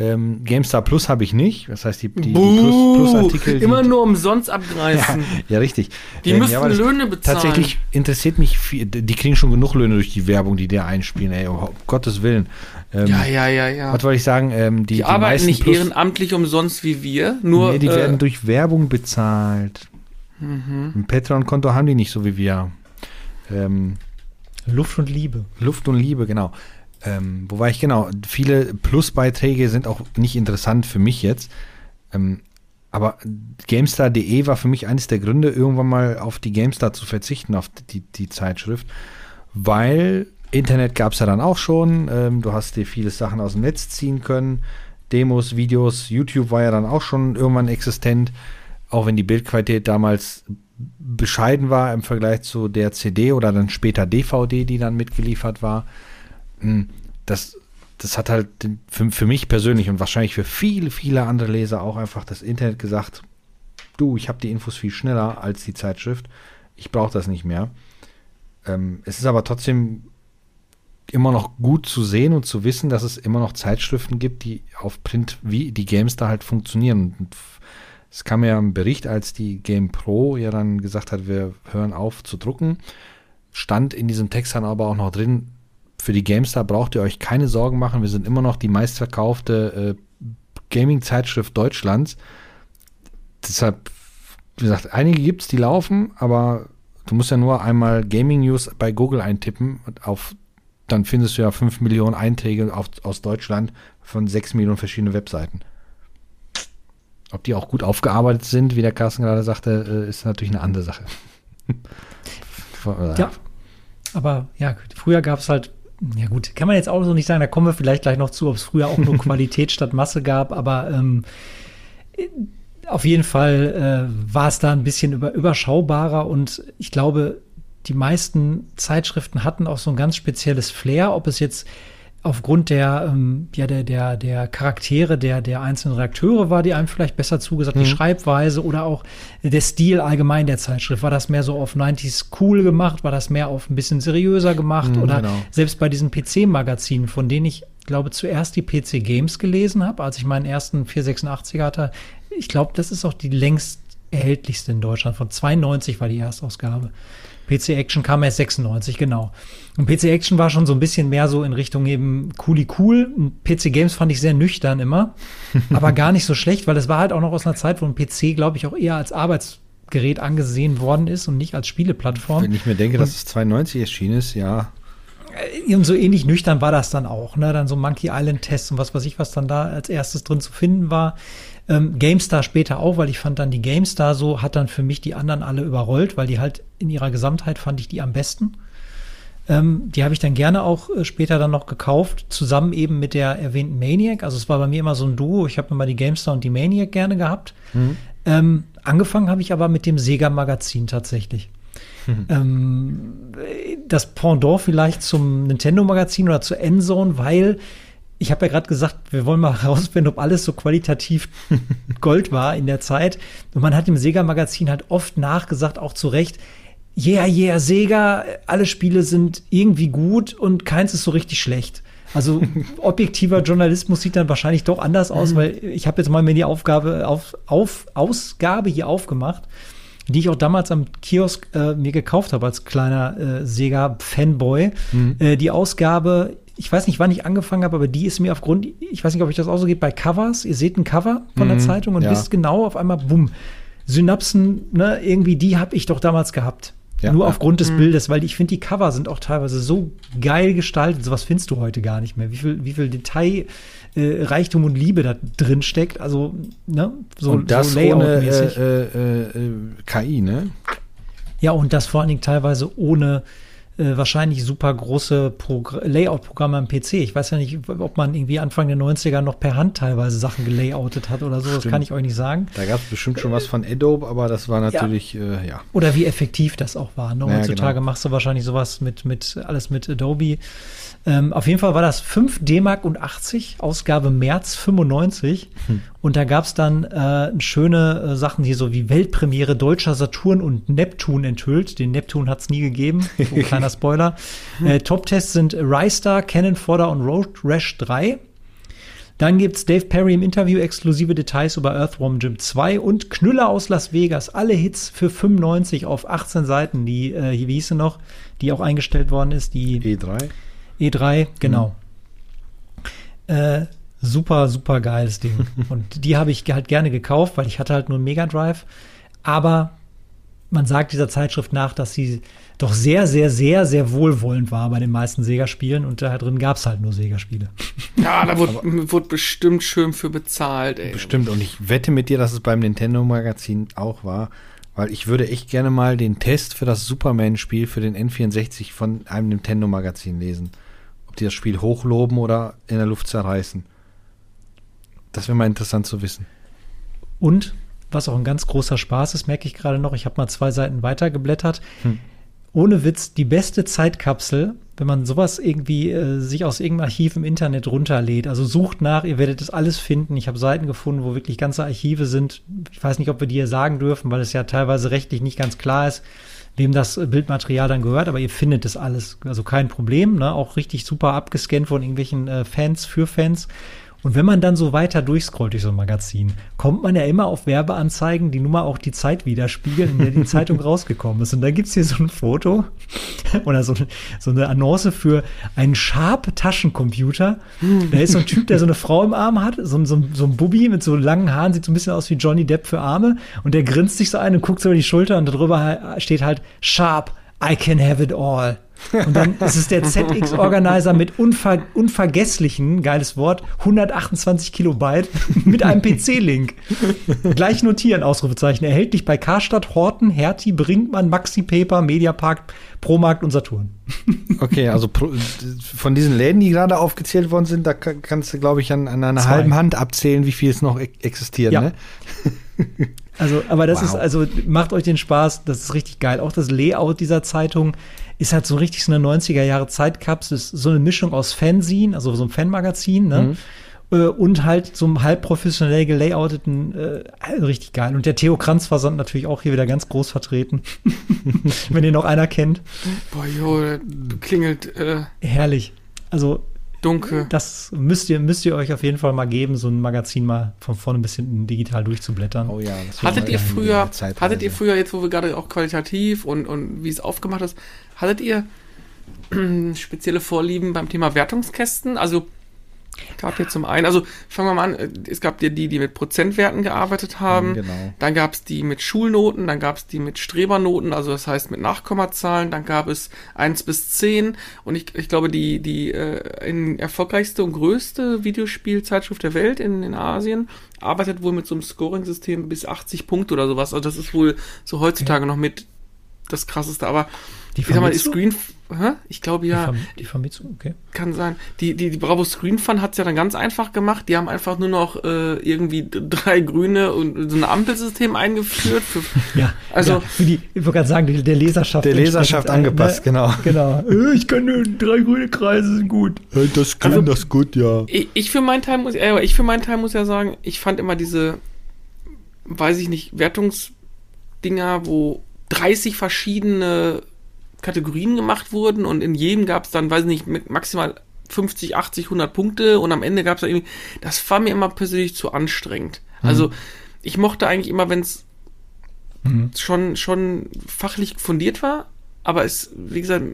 Ähm, GameStar Plus habe ich nicht. Das heißt, die, die, die Buh, Plus, Plus-Artikel. immer die, nur umsonst abgreifen. ja, richtig. Die Ähm, müssten ja, Löhne bezahlen. Tatsächlich interessiert mich viel, die kriegen schon genug Löhne durch die Werbung, die der einspielen, ey, um Gottes Willen. Ähm, Ja, ja, ja, ja. Was wollte ich sagen? Ähm, die, Die, arbeiten meisten nicht Plus- ehrenamtlich umsonst wie wir, nur nee, die äh, werden durch Werbung bezahlt. mhm. Ein Patreon-Konto haben die nicht so wie wir. Ähm, Luft und Liebe. Luft und Liebe, genau. Ähm, wobei ich genau, viele Plusbeiträge sind auch nicht interessant für mich jetzt. Ähm, aber GameStar.de war für mich eines der Gründe, irgendwann mal auf die GameStar zu verzichten, auf die, die Zeitschrift, weil Internet gab es ja dann auch schon. Ähm, du hast dir viele Sachen aus dem Netz ziehen können. Demos, Videos, YouTube war ja dann auch schon irgendwann existent, auch wenn die Bildqualität damals bescheiden war im Vergleich zu der CD oder dann später DVD, die dann mitgeliefert war. Mm, Das, das hat halt für, für mich persönlich und wahrscheinlich für viele, viele andere Leser auch einfach das Internet gesagt, du, ich habe die Infos viel schneller als die Zeitschrift, ich brauche das nicht mehr. Ähm, es ist aber trotzdem immer noch gut zu sehen und zu wissen, dass es immer noch Zeitschriften gibt, die auf Print wie die Games da halt funktionieren. Und es kam ja ein Bericht, als die Game Pro ja dann gesagt hat, wir hören auf zu drucken, stand in diesem Text dann aber auch noch drin, für die GameStar braucht ihr euch keine Sorgen machen, wir sind immer noch die meistverkaufte äh, Gaming-Zeitschrift Deutschlands. Deshalb, wie gesagt, einige gibt es, die laufen, aber du musst ja nur einmal Gaming News bei Google eintippen und auf, dann findest du ja 5 Millionen Einträge auf, aus Deutschland von 6 Millionen verschiedenen Webseiten. Ob die auch gut aufgearbeitet sind, wie der Carsten gerade sagte, äh, ist natürlich eine andere Sache. Ja. Aber ja, früher gab es halt, ja gut, kann man jetzt auch so nicht sagen, da kommen wir vielleicht gleich noch zu, ob es früher auch nur Qualität statt Masse gab, aber ähm, auf jeden Fall äh, war es da ein bisschen über, überschaubarer und ich glaube, die meisten Zeitschriften hatten auch so ein ganz spezielles Flair, ob es jetzt aufgrund der, ähm, ja, der, der, der Charaktere der, der einzelnen Redakteure war, die einem vielleicht besser zugesagt, die Schreibweise oder auch der Stil allgemein der Zeitschrift. War das mehr so auf 90s cool gemacht? War das mehr auf ein bisschen seriöser gemacht? Mhm, oder genau. selbst bei diesen PC-Magazinen, von denen ich glaube zuerst die PC Games gelesen habe, als ich meinen ersten 486er hatte. Ich glaube, das ist auch die längst erhältlichste in Deutschland. Von 92 war die Erstausgabe. PC Action kam erst 96, genau. Und PC Action war schon so ein bisschen mehr so in Richtung eben cooli cool. Und PC Games fand ich sehr nüchtern immer, aber gar nicht so schlecht, weil es war halt auch noch aus einer Zeit, wo ein PC, glaube ich, auch eher als Arbeitsgerät angesehen worden ist und nicht als Spieleplattform. Wenn ich mir denke, dass es 92 erschienen ist, ja. und so ähnlich nüchtern war das dann auch, ne? Dann so Monkey Island Tests und was weiß ich, was dann da als erstes drin zu finden war. Ähm, GameStar später auch, weil ich fand dann die GameStar so, hat dann für mich die anderen alle überrollt, weil die halt in ihrer Gesamtheit fand ich die am besten. Ähm, die habe ich dann gerne auch äh, später dann noch gekauft, zusammen eben mit der erwähnten Maniac. Also es war bei mir immer so ein Duo. Ich habe immer die GameStar und die Maniac gerne gehabt. Mhm. Ähm, angefangen habe ich aber mit dem Sega Magazin tatsächlich. Mhm. Ähm, das Pendant vielleicht zum Nintendo Magazin oder zur Endzone, weil ich habe ja gerade gesagt, wir wollen mal herausfinden, ob alles so qualitativ Gold war in der Zeit. Und man hat im Sega-Magazin halt oft nachgesagt, auch zu Recht, yeah, yeah, Sega, alle Spiele sind irgendwie gut und keins ist so richtig schlecht. Also objektiver Journalismus sieht dann wahrscheinlich doch anders aus, mhm. weil ich habe jetzt mal mir die Aufgabe auf, auf Ausgabe hier aufgemacht, die ich auch damals am Kiosk äh, mir gekauft habe als kleiner äh, Sega Fanboy. Mhm. Äh, die Ausgabe ich weiß nicht, wann ich angefangen habe, aber die ist mir aufgrund, ich weiß nicht, ob euch das auch so geht, bei Covers, ihr seht ein Cover von der mhm, Zeitung und ja. wisst genau auf einmal, bumm, Synapsen, ne, irgendwie, die habe ich doch damals gehabt. Ja, Nur ja. aufgrund des mhm. Bildes, weil ich finde, die Cover sind auch teilweise so geil gestaltet. Sowas findest du heute gar nicht mehr. Wie viel, wie viel Detail, äh, Reichtum und Liebe da drin steckt. Also, ne, so, und das so ohne äh, äh, äh KI, ne? Ja, und das vor allen Dingen teilweise ohne äh, wahrscheinlich super große Layout-Programme am PC. Ich weiß ja nicht, ob man irgendwie Anfang der 90er noch per Hand teilweise Sachen gelayoutet hat oder so. Stimmt. Das kann ich euch nicht sagen. Da gab es bestimmt schon was von Adobe, aber das war natürlich, ja. Äh, ja. Oder wie effektiv das auch war. Ne? Heutzutage genau. machst du wahrscheinlich sowas mit, mit alles mit Adobe. Ähm, auf jeden Fall war das 5 D-Mark und 80, Ausgabe März 95. Hm. Und da gab es dann äh, schöne äh, Sachen hier, so wie Weltpremiere Deutscher Saturn und Neptun enthüllt. Den Neptun hat es nie gegeben. So ein kleiner Spoiler. äh, Top-Tests sind Rystar, Cannon Fodder und Road Rash 3. Dann gibt's Dave Perry im Interview exklusive Details über Earthworm Jim 2 und Knüller aus Las Vegas. Alle Hits für 95 auf 18 Seiten. Die, äh, wie hieß sie noch? Die auch eingestellt worden ist. Die E3. E3, genau. Mhm. Äh, super, super geiles Ding. und die habe ich halt gerne gekauft, weil ich hatte halt nur einen Mega Drive. Aber man sagt dieser Zeitschrift nach, dass sie doch sehr, sehr, sehr, sehr wohlwollend war bei den meisten Sega-Spielen und da drin gab es halt nur Sega-Spiele. Ja, da wurde, wurde, bestimmt schön für bezahlt, ey. Bestimmt und ich wette mit dir, dass es beim Nintendo-Magazin auch war, weil ich würde echt gerne mal den Test für das Superman-Spiel für den N64 von einem Nintendo-Magazin lesen die das Spiel hochloben oder in der Luft zerreißen. Das wäre mal interessant zu wissen. Und, was auch ein ganz großer Spaß ist, merke ich gerade noch, ich habe mal zwei Seiten weitergeblättert. Hm. Ohne Witz, die beste Zeitkapsel, wenn man sowas irgendwie äh, sich aus irgendeinem Archiv im Internet runterlädt. Also sucht nach, ihr werdet das alles finden. Ich habe Seiten gefunden, wo wirklich ganze Archive sind. Ich weiß nicht, ob wir die hier sagen dürfen, weil es ja teilweise rechtlich nicht ganz klar ist wem das Bildmaterial dann gehört, aber ihr findet das alles, also kein Problem, ne? auch richtig super abgescannt von irgendwelchen äh, Fans für Fans. Und wenn man dann so weiter durchscrollt durch so ein Magazin, kommt man ja immer auf Werbeanzeigen, die nun mal auch die Zeit widerspiegeln, in der die Zeitung rausgekommen ist. Und da gibt's hier so ein Foto oder so, so eine Annonce für einen Sharp-Taschencomputer. Da ist so ein Typ, der so eine Frau im Arm hat, so, so, so ein Bubby mit so langen Haaren, sieht so ein bisschen aus wie Johnny Depp für Arme. Und der grinst sich so ein und guckt so über die Schulter und darüber steht halt Sharp, I can have it all. Und dann ist es der ZX-Organizer mit unver unvergesslichen, geiles Wort, 128 Kilobyte mit einem PC-Link. Gleich notieren, Ausrufezeichen. Erhältlich bei Karstadt, Horten, Hertie, Brinkmann, Maxi Paper, Mediapark, Promarkt und Saturn. Okay, also von diesen Läden, die gerade aufgezählt worden sind, da kannst du, glaube ich, an, an einer Zwei. halben Hand abzählen, wie viel es noch e-, existiert. Ja. Ne? Also, aber das wow. ist, also macht euch den Spaß, das ist richtig geil. Auch das Layout dieser Zeitung ist halt so richtig so eine 90er Jahre Zeitkapsel, ist so eine Mischung aus Fanzine, also so ein Fanmagazin, ne? Mhm. Äh, und halt so einem halb professionell gelayouteten, äh, also richtig geil. Und der Theo Kranz Versand natürlich auch hier wieder ganz groß vertreten. Wenn ihr noch einer kennt. Boah, jo, klingelt. Äh Herrlich. Also Dunkel. Das müsst ihr, müsst ihr euch auf jeden Fall mal geben, so ein Magazin mal von vorne bis hinten digital durchzublättern. Oh ja. hattet ihr früher, hattet ihr früher, jetzt wo wir gerade auch qualitativ und, und wie es aufgemacht ist, hattet ihr spezielle Vorlieben beim Thema Wertungskästen? Also gab hier zum einen, also fangen wir mal an, äh, es gab ja die, die mit Prozentwerten gearbeitet haben, Mhm, genau. dann gab es die mit Schulnoten, dann gab es die mit Strebernoten, also das heißt mit Nachkommazahlen, dann gab es 1 bis 10 und ich, ich glaube die, die äh, erfolgreichste und größte Videospielzeitschrift der Welt in, in Asien arbeitet wohl mit so einem Scoring-System bis 80 Punkte oder sowas, also das ist wohl so heutzutage noch mit das krasseste, aber Die ich sag mal, die? Screen, hä? ich glaube Die, ja, Fam die Famitsu, okay. kann sein. Die, die, die Bravo Screen Fun hat's ja dann ganz einfach gemacht. Die haben einfach nur noch äh, irgendwie drei grüne und so ein Ampelsystem eingeführt. Für, Ja, Also- ja, für die, ich wollte gerade sagen, die, der Leserschaft. Der Leserschaft entsprechend, angepasst, genau. Genau. Äh, Ich kann nur drei grüne Kreise sind gut. Das kann das gut, ja. ich, ich für meinen Teil muss, äh, ich für meinen Teil muss ja sagen, ich fand immer diese, weiß ich nicht, Wertungsdinger, wo 30 verschiedene Kategorien gemacht wurden und in jedem gab's dann, weiß ich nicht, maximal 50, 80, 100 Punkte und am Ende gab's da irgendwie, das war mir immer persönlich zu anstrengend. Also ich mochte eigentlich immer, wenn's Mhm. schon, schon fachlich fundiert war, aber es, wie gesagt,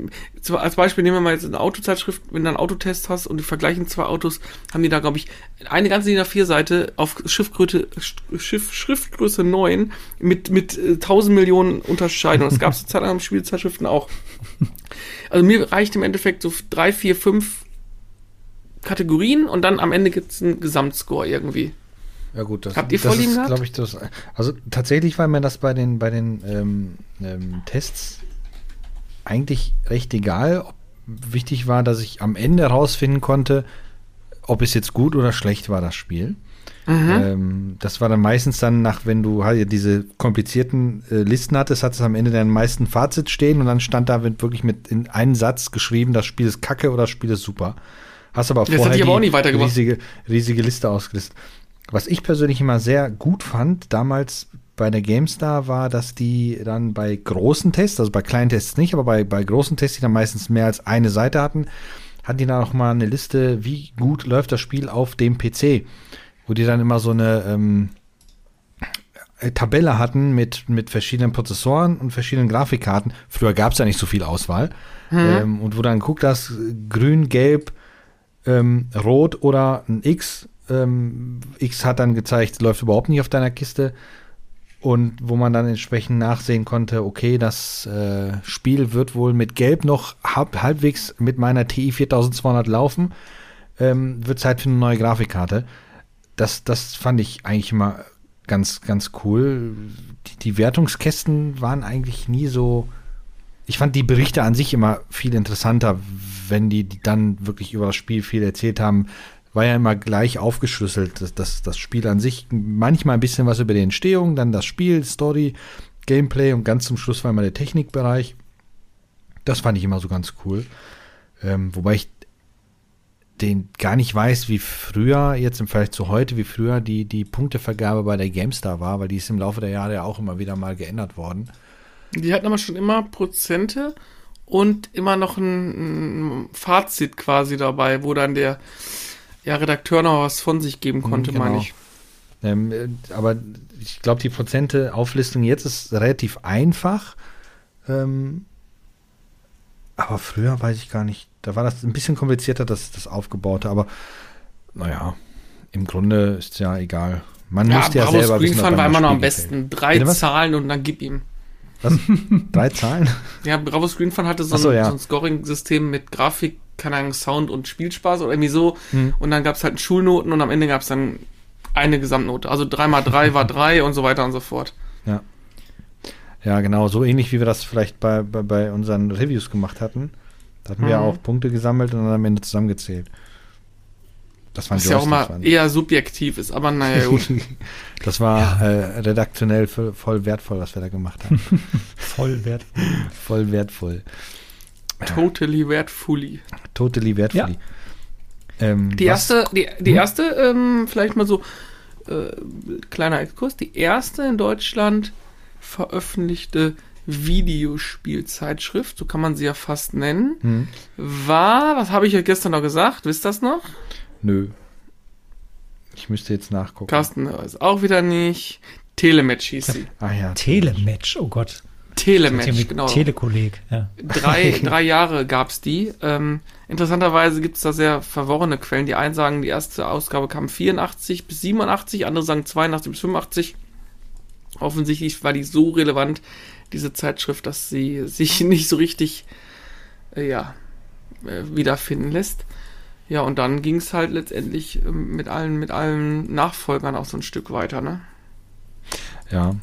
als Beispiel nehmen wir mal jetzt eine Autozeitschrift, wenn du einen Autotest hast und die vergleichen zwei Autos, haben die da, glaube ich, eine ganze DIN A4-Seite auf Schriftgröße, Schiff, Schriftgröße 9 mit, mit äh, 1000 Millionen Unterscheidungen. Das gab es Zeit lang Spielzeitschriften auch. Also mir reicht im Endeffekt so drei, vier, fünf Kategorien und dann am Ende gibt's einen Gesamtscore irgendwie. Ja gut, das, Habt ihr das ist, glaube ich, das. Also tatsächlich war mir das bei den bei den ähm, ähm, Tests eigentlich recht egal. Wichtig war, dass ich am Ende herausfinden konnte, ob es jetzt gut oder schlecht war das Spiel. Ähm, das war dann meistens dann nach, wenn du halt diese komplizierten äh, Listen hattest, hat es am Ende dann meisten Fazit stehen und dann stand da wirklich mit in einen Satz geschrieben, das Spiel ist kacke oder das Spiel ist super. Hast aber Das vorher aber die auch nicht weitergebracht. riesige, riesige Liste ausgelistet. Was ich persönlich immer sehr gut fand, damals bei der GameStar, war, dass die dann bei großen Tests, also bei kleinen Tests nicht, aber bei, bei großen Tests, die dann meistens mehr als eine Seite hatten, hatten die dann auch mal eine Liste, wie gut läuft das Spiel auf dem PC. Wo die dann immer so eine ähm, äh, Tabelle hatten mit, mit verschiedenen Prozessoren und verschiedenen Grafikkarten. Früher gab es ja nicht so viel Auswahl. Ähm, und wo dann guckt das äh, grün, gelb, ähm, rot oder ein X. Ähm, X hat dann gezeigt, läuft überhaupt nicht auf deiner Kiste. Und wo man dann entsprechend nachsehen konnte, okay, das äh, Spiel wird wohl mit Gelb noch halb, halbwegs mit meiner TI 4200 laufen. Ähm, wird Zeit für eine neue Grafikkarte. Das, das fand ich eigentlich immer ganz, ganz cool. Die, die Wertungskästen waren eigentlich nie so. Ich fand die Berichte an sich immer viel interessanter, wenn die, die dann wirklich über das Spiel viel erzählt haben. War ja immer gleich aufgeschlüsselt, das, das, das Spiel an sich. Manchmal ein bisschen was über die Entstehung, dann das Spiel, Story, Gameplay und ganz zum Schluss war immer der Technikbereich. Das fand ich immer so ganz cool. Ähm, wobei ich den gar nicht weiß, wie früher, jetzt im Vergleich zu heute, wie früher die, die Punktevergabe bei der GameStar war, weil die ist im Laufe der Jahre ja auch immer wieder mal geändert worden. Die hatten aber schon immer Prozente und immer noch ein, ein Fazit quasi dabei, wo dann der ja, Redakteur noch was von sich geben konnte, genau. meine ich. Ähm, äh, aber ich glaube, die Prozente-Auflistung jetzt ist relativ einfach. Ähm, aber früher weiß ich gar nicht. Da war das ein bisschen komplizierter, das, das Aufgebaute. Aber naja, im Grunde ist ja egal. Man Ja, müsste ja selber wissen, ob Screenfun war immer noch am besten. Drei was? Zahlen und dann gib ihm. Was? Drei Zahlen? Ja, Bravo Screenfun hatte so so, ein, ja. so ein Scoring-System mit Grafik, keine Ahnung, Sound und Spielspaß oder irgendwie so. Hm. Und dann gab's halt Schulnoten und am Ende gab's dann eine Gesamtnote. Also drei mal drei war drei und so weiter und so fort. Ja. Ja, genau. So ähnlich wie wir das vielleicht bei, bei, bei unseren Reviews gemacht hatten. Da hatten wir ja Mhm. auch Punkte gesammelt und dann am Ende zusammengezählt. Das waren Was ja auch waren- eher subjektiv ist, aber naja, gut. Das war äh, redaktionell voll, voll wertvoll, was wir da gemacht haben. Voll wert. voll wertvoll. totally wertfully. Totally wertvoll. Ja. Ähm, Die was- erste, die, die erste, ähm, vielleicht mal so, äh, kleiner Exkurs, die erste in Deutschland veröffentlichte Videospielzeitschrift, so kann man sie ja fast nennen, Hm, war, was habe ich ja gestern noch gesagt, wisst das noch? Nö. Ich müsste jetzt nachgucken. Carsten weiß auch wieder nicht. Telematch hieß sie. Ah ja. Telematch, oh Gott. Telematch, genau. Telekolleg, ja. drei, drei Jahre gab's die. Ähm, Interessanterweise gibt es da sehr verworrene Quellen. Die einen sagen, die erste Ausgabe kam 84 bis 87, andere sagen 82 bis 85. Offensichtlich war die so relevant, diese Zeitschrift, dass sie sich nicht so richtig äh, ja, äh, wiederfinden lässt. Ja, und dann ging es halt letztendlich äh, mit allen, mit allen Nachfolgern auch so ein Stück weiter, ne? Ja.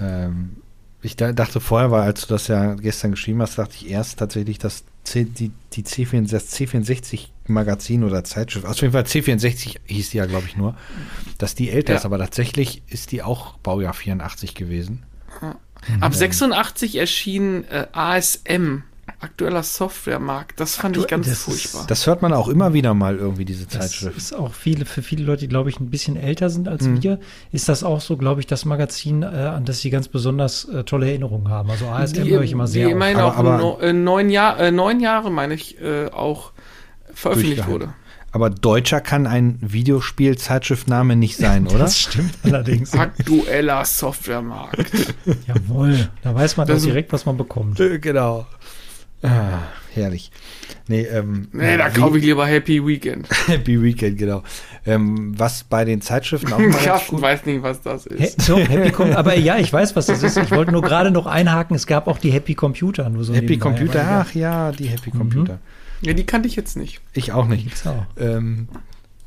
Ähm, ich dachte vorher, weil als du das ja gestern geschrieben hast, dachte ich erst tatsächlich, dass C, die, die C64, das C64 Magazin oder Zeitschrift, auf jeden Fall C64 hieß die ja, glaube ich, nur, dass die älter ja. ist, aber tatsächlich ist die auch Baujahr 84 gewesen. Ab 86 erschien äh, ASM, aktueller Softwaremarkt. Das fand Aktu ich ganz das furchtbar. Ist, das hört man auch immer wieder mal irgendwie, diese Zeitschrift. Das ist auch viele, für viele Leute, die, glaube ich, ein bisschen älter sind als mhm. wir, ist das auch so, glaube ich, das Magazin, äh, an das sie ganz besonders äh, tolle Erinnerungen haben. Also ASM höre ich immer sehr. Ich meine auch aber, no, äh, neun, Jahr, äh, neun Jahre, meine ich, äh, auch veröffentlicht wurde. Aber deutscher kann ein Videospiel-Zeitschriftname nicht sein, oder? Das stimmt allerdings. Aktueller Softwaremarkt. Jawohl, da weiß man das direkt, was man bekommt. Genau. Ah, herrlich. Nee, ähm, nee da kaufe ich lieber Happy Weekend. Happy Weekend, genau. Ähm, was bei den Zeitschriften auch mal Carsten weiß nicht, was das ist. So, Happy aber ja, ich weiß, was das ist. Ich wollte nur gerade noch einhaken, es gab auch die Happy Computer. Nur so Happy Computer, ach ja, die Happy Computer. Mhm. Ja, die kannte ich jetzt nicht. Ich auch nicht. Auch. Ähm,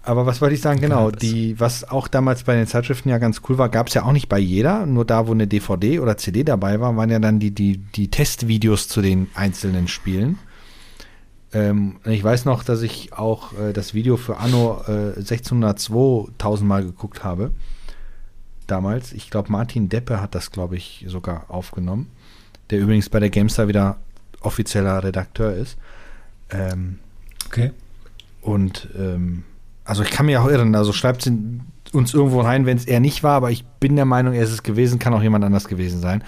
aber was wollte ich sagen? Genau, die, was auch damals bei den Zeitschriften ja ganz cool war, gab es ja auch nicht bei jeder. Nur da, wo eine DVD oder CD dabei war, waren ja dann die, die, die Testvideos zu den einzelnen Spielen. Ähm, ich weiß noch, dass ich auch äh, das Video für Anno äh, 1602 tausendmal geguckt habe. Damals. Ich glaube, Martin Deppe hat das, glaube ich, sogar aufgenommen. Der übrigens bei der GameStar wieder offizieller Redakteur ist. Ähm, okay. Und ähm, also ich kann mir auch irren, also schreibt uns irgendwo rein, wenn es er nicht war, aber ich bin der Meinung, er ist es gewesen, kann auch jemand anders gewesen sein.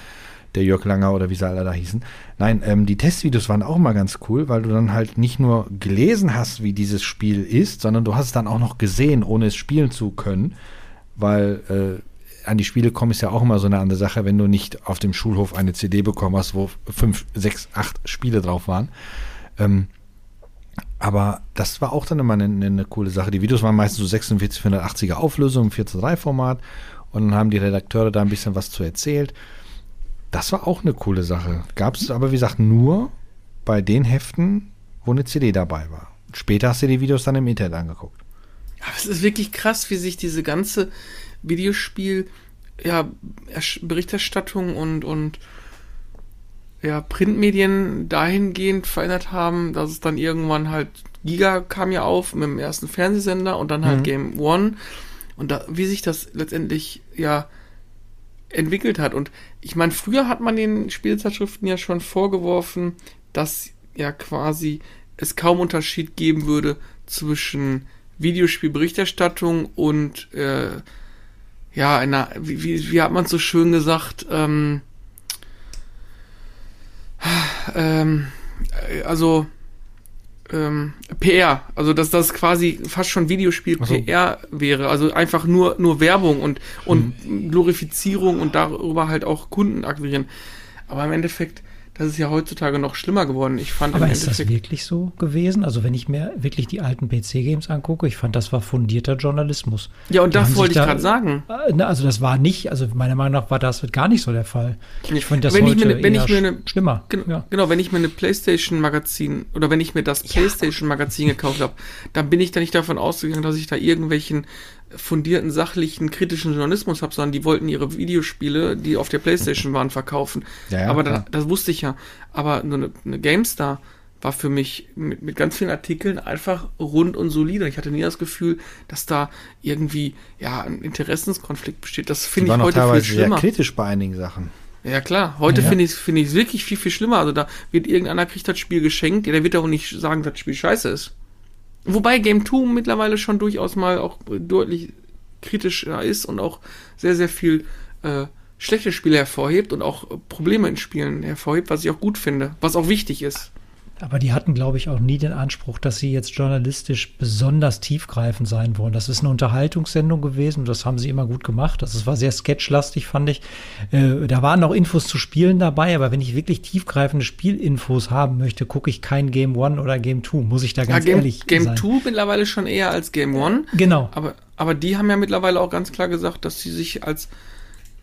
Der Jörg Langer oder wie sie alle da hießen. Nein, ähm, die Testvideos waren auch mal ganz cool, weil du dann halt nicht nur gelesen hast, wie dieses Spiel ist, sondern du hast es dann auch noch gesehen, ohne es spielen zu können. Weil äh, an die Spiele kommen ist ja auch immer so eine andere Sache, wenn du nicht auf dem Schulhof eine CD bekommen hast, wo fünf, sechs, acht Spiele drauf waren. Ähm, aber das war auch dann immer eine, eine, coole Sache. Die Videos waren meistens so 46 480er Auflösung im 4 zu 3 Format und dann haben die Redakteure da ein bisschen was zu erzählt. Das war auch eine coole Sache. Gab es aber, wie gesagt, nur bei den Heften, wo eine CD dabei war. Später hast du die Videos dann im Internet angeguckt. Aber es ist wirklich krass, wie sich diese ganze Videospiel, ja, Berichterstattung und, und ja, Printmedien dahingehend verändert haben, dass es dann irgendwann halt Giga kam ja auf mit dem ersten Fernsehsender und dann halt mhm. Game One und da, wie sich das letztendlich ja entwickelt hat. Und ich meine, früher hat man den Spielzeitschriften ja schon vorgeworfen, dass ja quasi es kaum Unterschied geben würde zwischen Videospielberichterstattung und äh, ja, einer, wie, wie, wie hat man so schön gesagt, ähm, ähm, also ähm, PR, also dass das quasi fast schon Videospiel so. PR wäre, also einfach nur nur Werbung und und mhm. Glorifizierung und darüber halt auch Kunden akquirieren. Aber im Endeffekt das ist ja heutzutage noch schlimmer geworden. Ich fand Aber ist das wirklich so gewesen? Also wenn ich mir wirklich die alten PC-Games angucke, ich fand, das war fundierter Journalismus. Ja, und das wollte ich gerade sagen. Äh, also das war nicht, also meiner Meinung nach war das gar nicht so der Fall. Ich finde das wenn heute ich mir, wenn ich mir eine, schlimmer. Genau, ja. genau, wenn ich mir eine PlayStation-Magazin oder wenn ich mir das PlayStation-Magazin gekauft habe, dann bin ich da nicht davon ausgegangen, dass ich da irgendwelchen fundierten, sachlichen, kritischen Journalismus habe, sondern die wollten ihre Videospiele, die auf der Playstation waren, verkaufen. Ja, ja, aber da, das wusste ich ja. Aber eine, eine GameStar war für mich mit, mit ganz vielen Artikeln einfach rund und solide. Ich hatte nie das Gefühl, dass da irgendwie ja ein Interessenskonflikt besteht. Das finde ich heute viel schlimmer. Sehr kritisch bei einigen Sachen. Ja klar, heute ja. finde ich es find wirklich viel, viel schlimmer. Also da wird irgendeiner kriegt das Spiel geschenkt, der wird auch nicht sagen, dass das Spiel scheiße ist. Wobei Game 2 mittlerweile schon durchaus mal auch deutlich kritischer ist und auch sehr, sehr viel äh, schlechte Spiele hervorhebt und auch Probleme in Spielen hervorhebt, was ich auch gut finde, was auch wichtig ist. Aber die hatten, glaube ich, auch nie den Anspruch, dass sie jetzt journalistisch besonders tiefgreifend sein wollen. Das ist eine Unterhaltungssendung gewesen. Das haben sie immer gut gemacht. Das war sehr sketchlastig, fand ich. Äh, da waren auch Infos zu Spielen dabei, aber wenn ich wirklich tiefgreifende Spielinfos haben möchte, gucke ich kein Game One oder Game Two. Muss ich da ganz ja, Game, ehrlich Game sein. Game Two mittlerweile schon eher als Game One. Genau. Aber, aber die haben ja mittlerweile auch ganz klar gesagt, dass sie sich als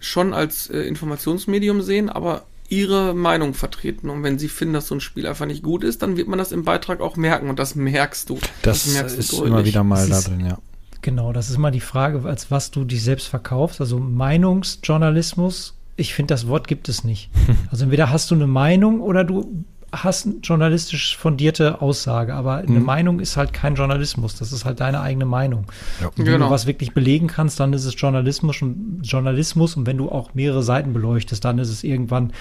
schon als äh, Informationsmedium sehen, aber ihre Meinung vertreten. Und wenn sie finden, dass so ein Spiel einfach nicht gut ist, dann wird man das im Beitrag auch merken. Und das merkst du. Das, das merkst ist du immer wieder mal Das da drin, ja. Genau, das ist immer die Frage, als was du dich selbst verkaufst. Also Meinungsjournalismus, ich finde, das Wort gibt es nicht. Also entweder hast du eine Meinung oder du hast eine journalistisch fundierte Aussage. Aber eine Mhm. Meinung ist halt kein Journalismus. Das ist halt deine eigene Meinung. Ja. Und wenn Genau. du was wirklich belegen kannst, dann ist es Journalismus und Journalismus. Und wenn du auch mehrere Seiten beleuchtest, dann ist es irgendwann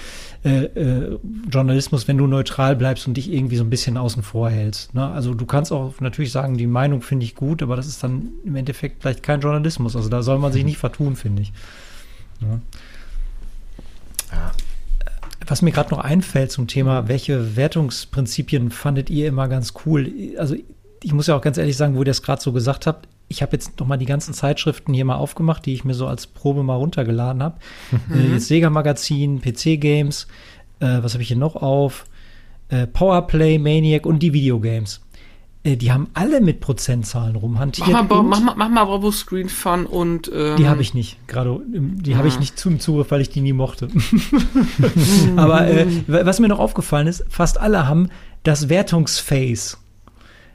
äh, äh, Journalismus, wenn du neutral bleibst und dich irgendwie so ein bisschen außen vor hältst. Ne? Also du kannst auch natürlich sagen, die Meinung finde ich gut, aber das ist dann im Endeffekt vielleicht kein Journalismus. Also da soll man sich nicht vertun, finde ich. Ja. Was mir gerade noch einfällt zum Thema, welche Wertungsprinzipien fandet ihr immer ganz cool? Also ich muss ja auch ganz ehrlich sagen, wo ihr das gerade so gesagt habt, ich habe jetzt noch mal die ganzen Zeitschriften hier mal aufgemacht, die ich mir so als Probe mal runtergeladen habe. Äh, jetzt Sega Magazin, PC Games, äh, was habe ich hier noch auf? Äh, Powerplay, Maniac und die Videogames. Äh, die haben alle mit Prozentzahlen rumhantiert. Mach mal, mach mal, mach mal Bravo Screen Fun und ähm, die habe ich nicht, gerade im- die habe ich nicht zum Zugriff, weil ich die nie mochte. Aber äh, was mir noch aufgefallen ist, fast alle haben das Wertungsface.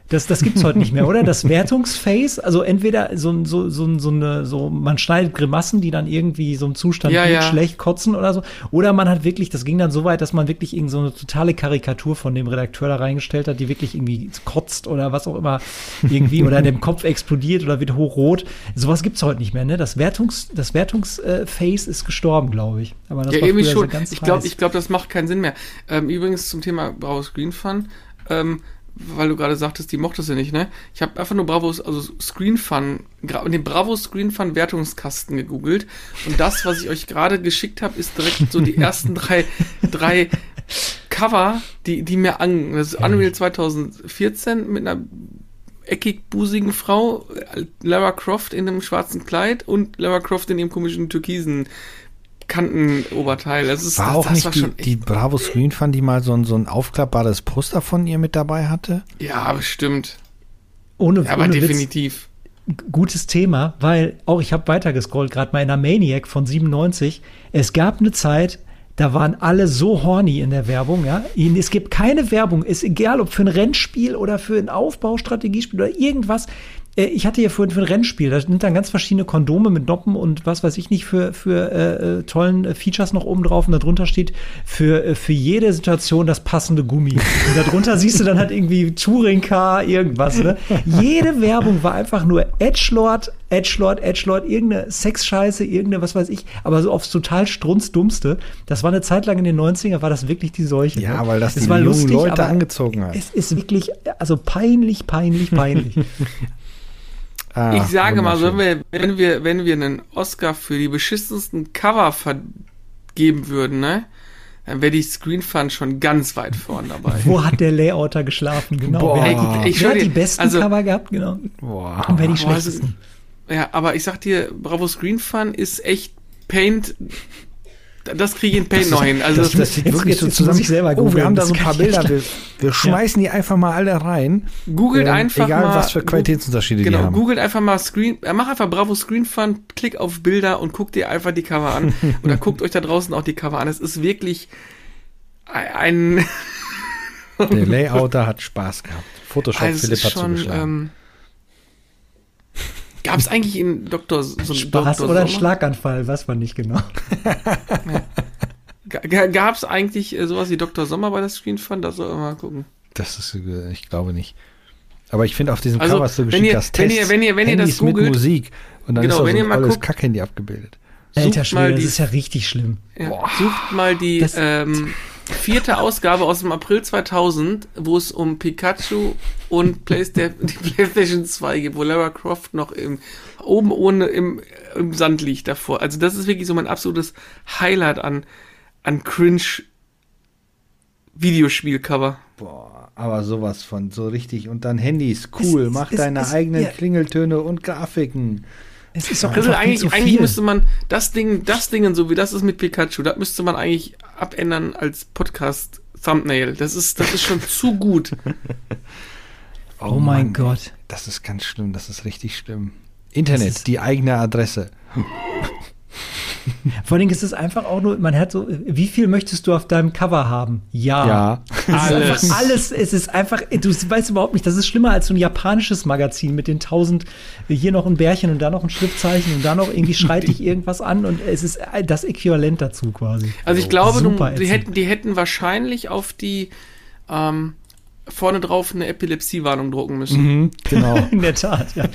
Das, das gibt's heute nicht mehr, oder? Das Wertungsface, also entweder so, so, so, so eine, so, man schneidet Grimassen, die dann irgendwie so im Zustand Ja, ja. schlecht kotzen oder so. Oder man hat wirklich, das ging dann so weit, dass man wirklich irgend so eine totale Karikatur von dem Redakteur da reingestellt hat, die wirklich irgendwie kotzt oder was auch immer irgendwie oder dem Kopf explodiert oder wird hochrot. Sowas gibt's heute nicht mehr, ne? Das Wertungs, das Wertungsface ist gestorben, glaube ich. Aber das ja, war irgendwie früher so schon. ganz ich glaube, ich glaube, das macht keinen Sinn mehr. Ähm, übrigens zum Thema Bravo Screen Fun, ähm, weil du gerade sagtest, die mochtest du nicht, ne? Ich habe einfach nur Bravos, also Screen Fun, den Bravo Screen Fun Wertungskasten gegoogelt und das, was ich euch gerade geschickt habe, ist direkt so die ersten drei, drei Cover, die, die mir an, das ist Unreal 2014 mit einer eckig busigen Frau, Lara Croft in einem schwarzen Kleid und Lara Croft in ihrem komischen türkisen Kantenoberteil. Das ist War das, auch das nicht war die, die Bravo Screen Fun, die mal so ein, so ein aufklappbares Poster von ihr mit dabei hatte? Ja, bestimmt. ohne, Ja, aber ohne Witz, definitiv. gutes Thema, weil auch ich habe weitergescrollt, gerade mal in der Maniac von 97. Es gab eine Zeit, da waren alle so horny in der Werbung, ja. Es gibt keine Werbung, ist egal, ob für ein Rennspiel oder für ein Aufbaustrategiespiel oder irgendwas. Äh, Ich hatte hier vorhin für ein Rennspiel, da sind dann ganz verschiedene Kondome mit Noppen und was weiß ich nicht für, für äh, äh, tollen äh, Features noch oben drauf und darunter steht für, für jede Situation das passende Gummi. Und darunter siehst du dann halt irgendwie Touring Car, irgendwas, ne? Jede Werbung war einfach nur Edgelord, Edgelord, Edgelord, irgendeine Sexscheiße, irgendeine, was weiß ich, aber so aufs total strunzdummste. Das war eine Zeit lang in den 90er, war das wirklich die Seuche. Ja, ne? weil das es die jungen lustig, Leute angezogen hat. Es ist wirklich, also peinlich, peinlich, peinlich. Ah, ich sage mal, wenn wir, wenn wir, wenn wir einen Oscar für die beschissensten Cover vergeben würden, ne? Dann wäre die Screen Fun schon ganz weit vorn dabei. Wo hat der Layouter geschlafen? Genau. Boah. Wer, ich wer schwör hat dir, die besten also- Cover gehabt? Genau. Boah. Und wer die Boah, also- schlechtesten? Ja, aber ich sag dir, Bravo Screen Fun ist echt Paint. Das kriege ich in Paint noch hin. Also das, das sieht Jetzt- wirklich jetzt- so zusammen. ich selber oh, wir haben da das so ein paar Bilder. Wir, wir schmeißen die einfach mal alle rein. googelt Ähm, einfach egal, mal. was für Qualitätsunterschiede die Genau, haben. googelt einfach mal Screen, äh, mach einfach Bravo Screen Fun, klick auf Bilder und guckt dir einfach die Cover an. Oder guckt euch da draußen auch die Cover an. Es ist wirklich ein, Der Layouter hat Spaß gehabt. Photoshop also Philipp hat schon, zugeschlagen. ähm, Gab es eigentlich in Dr. so einen Spaß Dr. oder? Schlaganfall, weiß man nicht genau. Gab es eigentlich äh, sowas wie Dr. Sommer bei der Screen Fun? Da soll man mal gucken. Das ist, äh, ich glaube nicht. Aber ich finde auf diesem Also, Cover wenn geschickt, ihr- das wenn Tests, ihr- wenn ihr- wenn ihr das Handys mit googelt- Musik und dann Genau, ist da wenn so ihr ein guckt- Kackhandy abgebildet. Alter Schwede, das ist ja richtig schlimm. Ja, sucht mal die Das- ähm, vierte Ausgabe aus dem April 2000, wo es um Pikachu und Playsta die PlayStation 2 geht, wo Lara Croft noch im, oben ohne im, im Sand liegt davor. Also das ist wirklich so mein absolutes Highlight an, an Cringe Videospielcover. Boah, aber sowas von so richtig. Und dann Handys, cool, Es- mach es- deine es- eigenen ja. Klingeltöne und Grafiken. Es ist doch Also eigentlich, eigentlich müsste man das Ding, das Ding so wie das ist mit Pikachu, das müsste man eigentlich abändern als Podcast Thumbnail. Das ist, das ist schon zu gut. Oh mein Gott. Das ist ganz schlimm, das ist richtig schlimm. Internet, ist- die eigene Adresse. Vor allem ist es einfach auch nur, man hat so, wie viel möchtest du auf deinem Cover haben? Ja. Ja. Es ist Alles. einfach alles, es ist einfach, du weißt überhaupt nicht, das ist schlimmer als so ein japanisches Magazin mit den tausend, hier noch ein Bärchen und da noch ein Schriftzeichen und da noch irgendwie schreit dich irgendwas an und es ist das Äquivalent dazu quasi. Also ich glaube, du, Super die, hätten, die hätten wahrscheinlich auf die ähm, vorne drauf eine Epilepsiewarnung drucken müssen. Mhm, genau. In der Tat, ja.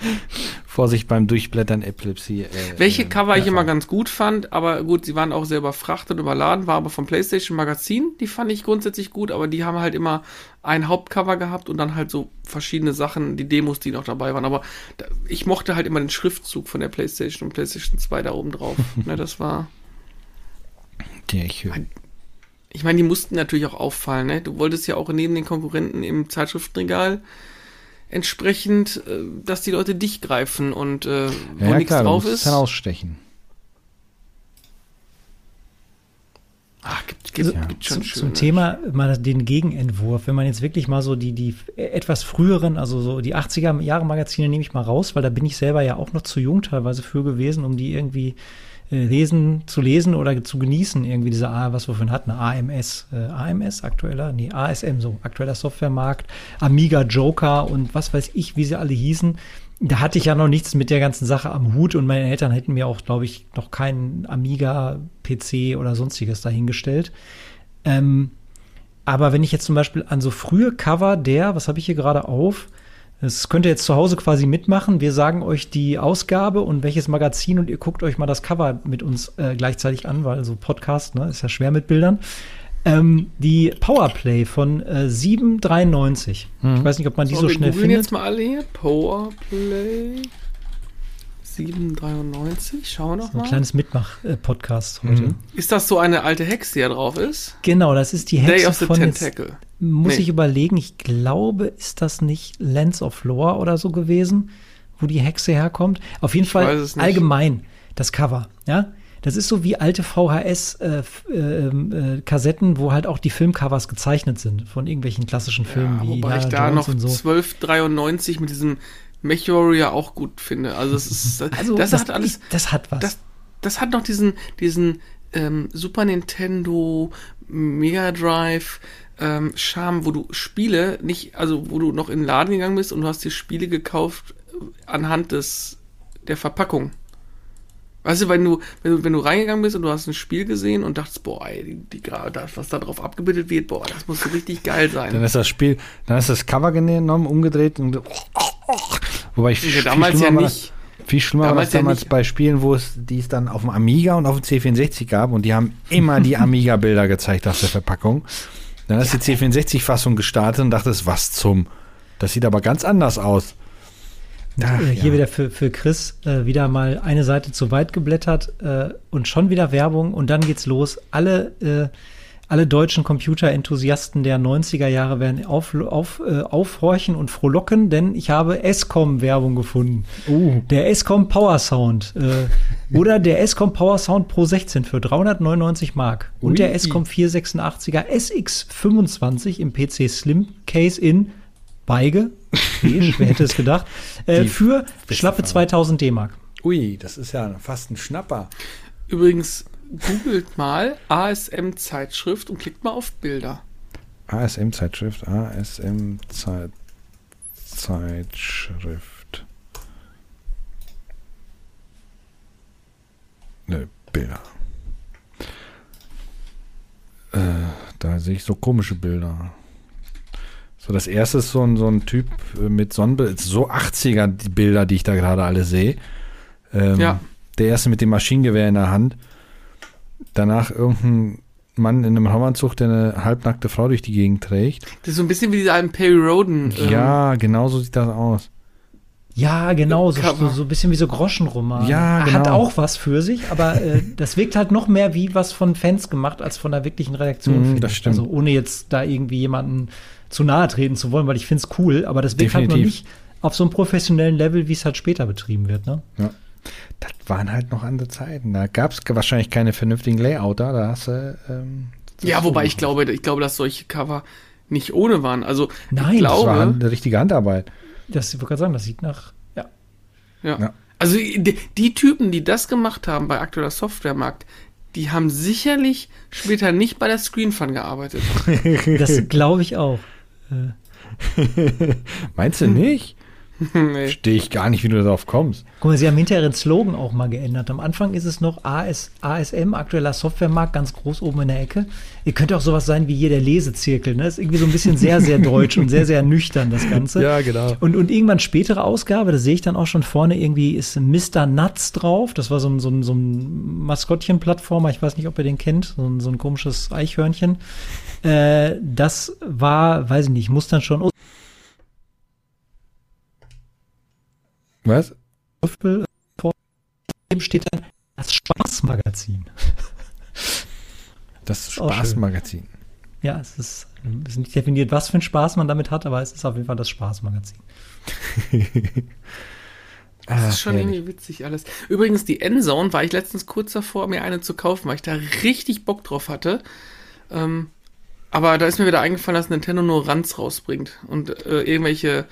Vorsicht beim Durchblättern Epilepsie. Äh, Welche äh, Cover ich immer ganz gut fand, aber gut, sie waren auch sehr überfrachtet und überladen, war aber vom PlayStation Magazin, die fand ich grundsätzlich gut, aber die haben halt immer ein Hauptcover gehabt und dann halt so verschiedene Sachen, die Demos, die noch dabei waren. Aber da, ich mochte halt immer den Schriftzug von der PlayStation und PlayStation 2 da oben drauf. ne, das war. Ja, ich höre. Ich meine, die mussten natürlich auch auffallen, ne? Du wolltest ja auch neben den Konkurrenten im Zeitschriftenregal entsprechend, äh, dass die Leute dich greifen und äh, wo Ja, ja, nichts klar, drauf ist. dann ausstechen. Ach, gibt, gibt, Also, gibt schon zu, zum Thema mal den Gegenentwurf, wenn man jetzt wirklich mal so die, die etwas früheren, also so die 80er Jahre Magazine nehme ich mal raus, weil da bin ich selber ja auch noch zu jung teilweise für gewesen, um die irgendwie lesen, zu lesen oder zu genießen, irgendwie diese, was wir vorhin hatten, AMS, äh, AMS aktueller, nee, ASM so, aktueller Softwaremarkt, Amiga Joker und was weiß ich, wie sie alle hießen. Da hatte ich ja noch nichts mit der ganzen Sache am Hut und meine Eltern hätten mir auch, glaube ich, noch keinen Amiga-PC oder sonstiges dahingestellt. Ähm, aber wenn ich jetzt zum Beispiel an so frühe Cover der, was habe ich hier gerade auf? Das könnt ihr jetzt zu Hause quasi mitmachen. Wir sagen euch die Ausgabe und welches Magazin und ihr guckt euch mal das Cover mit uns äh, gleichzeitig an, weil so Podcast, ne, ist ja schwer mit Bildern. Ähm, die Powerplay von äh, 793. Ich weiß nicht, ob man die So, so wir schnell findet. jetzt mal alle hier. Powerplay 793. Schauen wir noch So ein mal. kleines Mitmach-Podcast heute. Mhm. Ist das so eine alte Hexe, die da drauf ist? Genau, das ist die Day Hexe of the von jetzt, Tentacle. Muss Nee. ich überlegen, ich glaube, ist das nicht Lens of Lore oder so gewesen, wo die Hexe herkommt? Auf jeden Ich Fall weiß es nicht. allgemein das Cover, ja. Das ist so wie alte VHS-Kassetten, wo halt auch die Filmcovers gezeichnet sind von irgendwelchen klassischen Filmen Ja, wie wobei ich Indiana da Jones noch so. 1293 mit diesem MechWarrior auch gut finde. Also es ist, Also das, das, hat alles, ist, das hat was. das, das hat noch diesen, diesen ähm, Super Nintendo, Mega Drive, ähm, Charme, wo du Spiele nicht, also wo du noch in den Laden gegangen bist und du hast dir Spiele gekauft äh, anhand des der Verpackung. Weißt du, wenn du, wenn du, wenn du reingegangen bist und du hast ein Spiel gesehen und dachtest, boah, ey, die, die, das, was da drauf abgebildet wird, boah, das muss so richtig geil sein. Dann ist das Spiel, dann ist das Cover genommen, umgedreht und Wobei ich Ja, viel damals ja schlimmer war nicht. Das, viel schlimmer war Damals das ja damals nicht. bei Spielen, wo es die es dann auf dem Amiga und auf dem C64 gab und die haben immer die Amiga-Bilder gezeigt auf der Verpackung. Dann hast du die C64-Fassung gestartet und dachtest, was zum? Das sieht aber ganz anders aus. Ach, hier ja. wieder für, für Chris äh, wieder mal eine Seite zu weit geblättert äh, und schon wieder Werbung und dann geht's los. Alle, äh, alle deutschen Computerenthusiasten der 90er Jahre werden auf, auf, äh, aufhorchen und frohlocken, denn ich habe Escom-Werbung gefunden. Uh. Der Escom Power Sound äh, oder der Escom Power Sound Pro 16 für 399 Mark und Ui. der Escom 486er SX25 im PC Slim Case in Beige, beige, wer hätte es gedacht, äh, für schlappe Farbe. 2000 D-Mark. Ui, das ist ja fast ein Schnapper. Übrigens, googelt mal ASM-Zeitschrift und klickt mal auf Bilder. ASM-Zeitschrift, ASM-Zeitschrift. Nö, Bilder. Äh, da sehe ich so komische Bilder. So, das erste ist so ein, so ein Typ äh, mit Sonnenbild, so 80er die Bilder, die ich da gerade alle sehe. Ähm, Ja. Der erste mit dem Maschinengewehr in der Hand. Danach irgendein Mann in einem Raumanzug, der eine halbnackte Frau durch die Gegend trägt. Das ist so ein bisschen wie diese alten Perry Roden. ähm, Ja, genau so sieht das aus. Ja, genau, so, so, so ein bisschen wie so Groschenroman. Ja, Hat genau. auch was für sich, aber äh, das wirkt halt noch mehr wie was von Fans gemacht, als von der wirklichen Redaktion. Finde das stimmt. Also ohne jetzt da irgendwie jemanden zu nahe treten zu wollen, weil ich finde es cool, aber das wirkt halt noch Definitiv. nicht auf so einem professionellen Level, wie es halt später betrieben wird. Ne? Ja. Das waren halt noch andere Zeiten. Da gab es wahrscheinlich keine vernünftigen Layouter. Da hast du. Ähm, Ja, wobei ich glaube, ich glaube, dass solche Cover nicht ohne waren. Also Nein, ich das Das war glaube, eine richtige Handarbeit. Das ich wollte gerade sagen, das sieht nach. Ja. ja. Ja. Also die, die Typen, die das gemacht haben bei aktueller Softwaremarkt, die haben sicherlich später nicht bei der Screenfun gearbeitet. Das glaube ich auch. Meinst du nicht? nee. Verstehe ich gar nicht, wie du darauf kommst. Guck mal, sie haben hinterher den Slogan auch mal geändert. Am Anfang ist es noch AS, ASM, aktueller Softwaremarkt, ganz groß oben in der Ecke. Ihr könnt auch sowas sein wie hier der Lesezirkel. Ne? Ist irgendwie so ein bisschen sehr, sehr deutsch und sehr, sehr nüchtern, das Ganze. genau. Und, und irgendwann spätere Ausgabe, da sehe ich dann auch schon vorne irgendwie ist Mr. Nuts drauf. Das war so ein, so ein, so ein Maskottchen-Plattformer. Ich weiß nicht, ob ihr den kennt. So ein, so ein komisches Eichhörnchen. Äh, das war, weiß ich nicht, muss dann schon Was? Würfel vor dem steht dann das Spaßmagazin. Das. Spaßmagazin. Ja, es ist, es ist nicht definiert, was für ein Spaß man damit hat, aber es ist auf jeden Fall das Spaßmagazin. Das ist schon herrlich. irgendwie witzig alles. Übrigens, die Endzone war ich letztens kurz davor, mir eine zu kaufen, weil ich da richtig Bock drauf hatte. Ähm, aber da ist mir wieder eingefallen, dass Nintendo nur Ranz rausbringt und äh, irgendwelche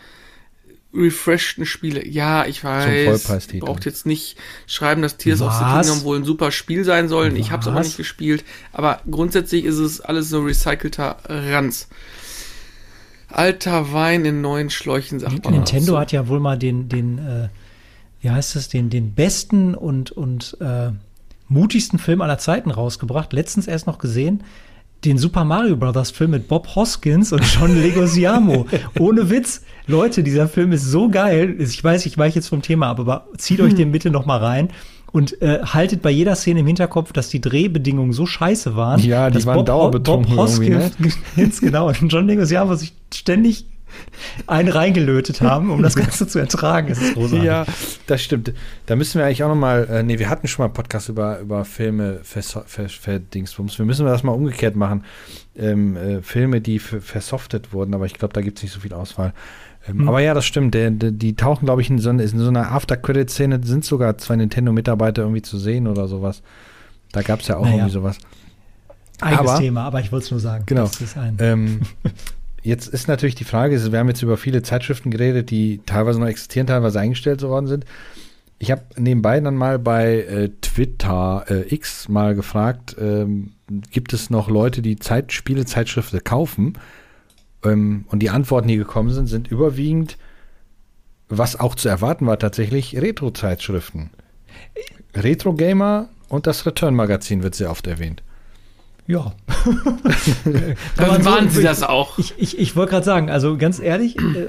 refreshten Spiele. Ja, ich weiß. Braucht jetzt nicht schreiben, dass Tears of the Was? Kingdom wohl ein super Spiel sein soll. Ich habe es aber Was? nicht gespielt. Aber grundsätzlich ist es alles so recycelter Ranz. Alter Wein in neuen Schläuchen, sagt man. Nintendo dazu. hat ja wohl mal den, den, äh, wie heißt es, den, den besten und, und äh, mutigsten Film aller Zeiten rausgebracht. Letztens erst noch gesehen. Den Super Mario Brothers Film mit Bob Hoskins und John Leguizamo. Ohne Witz. Leute, dieser Film ist so geil. Ich weiß, ich weiche jetzt vom Thema ab, aber zieht euch den bitte noch mal rein. Und äh, haltet bei jeder Szene im Hinterkopf, dass die Drehbedingungen so scheiße waren. Ja, die waren Bob, dauerbetrunken Bob ne? Hoskins, genau, und John Leguizamo sich ständig einen reingelötet haben, um das Ganze zu ertragen. Das ist großartig. Ja, das stimmt. Da müssen wir eigentlich auch noch mal, äh, nee, wir hatten schon mal einen Podcast über, über Filme verdingsbums. Wir müssen das mal umgekehrt machen. Ähm, äh, Filme, die versoftet wurden, aber ich glaube, da gibt es nicht so viel Auswahl. Ähm, Hm. Aber ja, das stimmt. Der, der, die tauchen, glaube ich, in so, in so einer After-Credit-Szene, sind sogar zwei Nintendo-Mitarbeiter irgendwie zu sehen oder sowas. Da gab es ja auch Naja. irgendwie sowas. Eigenes Aber- Thema, aber ich wollte es nur sagen. Genau. Das ist ein, Ähm, jetzt ist natürlich die Frage, wir haben jetzt über viele Zeitschriften geredet, die teilweise noch existieren, teilweise eingestellt worden sind. Ich habe nebenbei dann mal bei äh, Twitter äh, X mal gefragt, ähm, gibt es noch Leute, die Zeit, Spielezeitschriften kaufen? Ähm, und die Antworten, die gekommen sind, sind überwiegend, was auch zu erwarten war tatsächlich, Retro-Zeitschriften. Retro Gamer und das Return-Magazin wird sehr oft erwähnt. Ja. Dann so- waren sie das auch. Ich, ich, ich wollte gerade sagen, also ganz ehrlich, äh,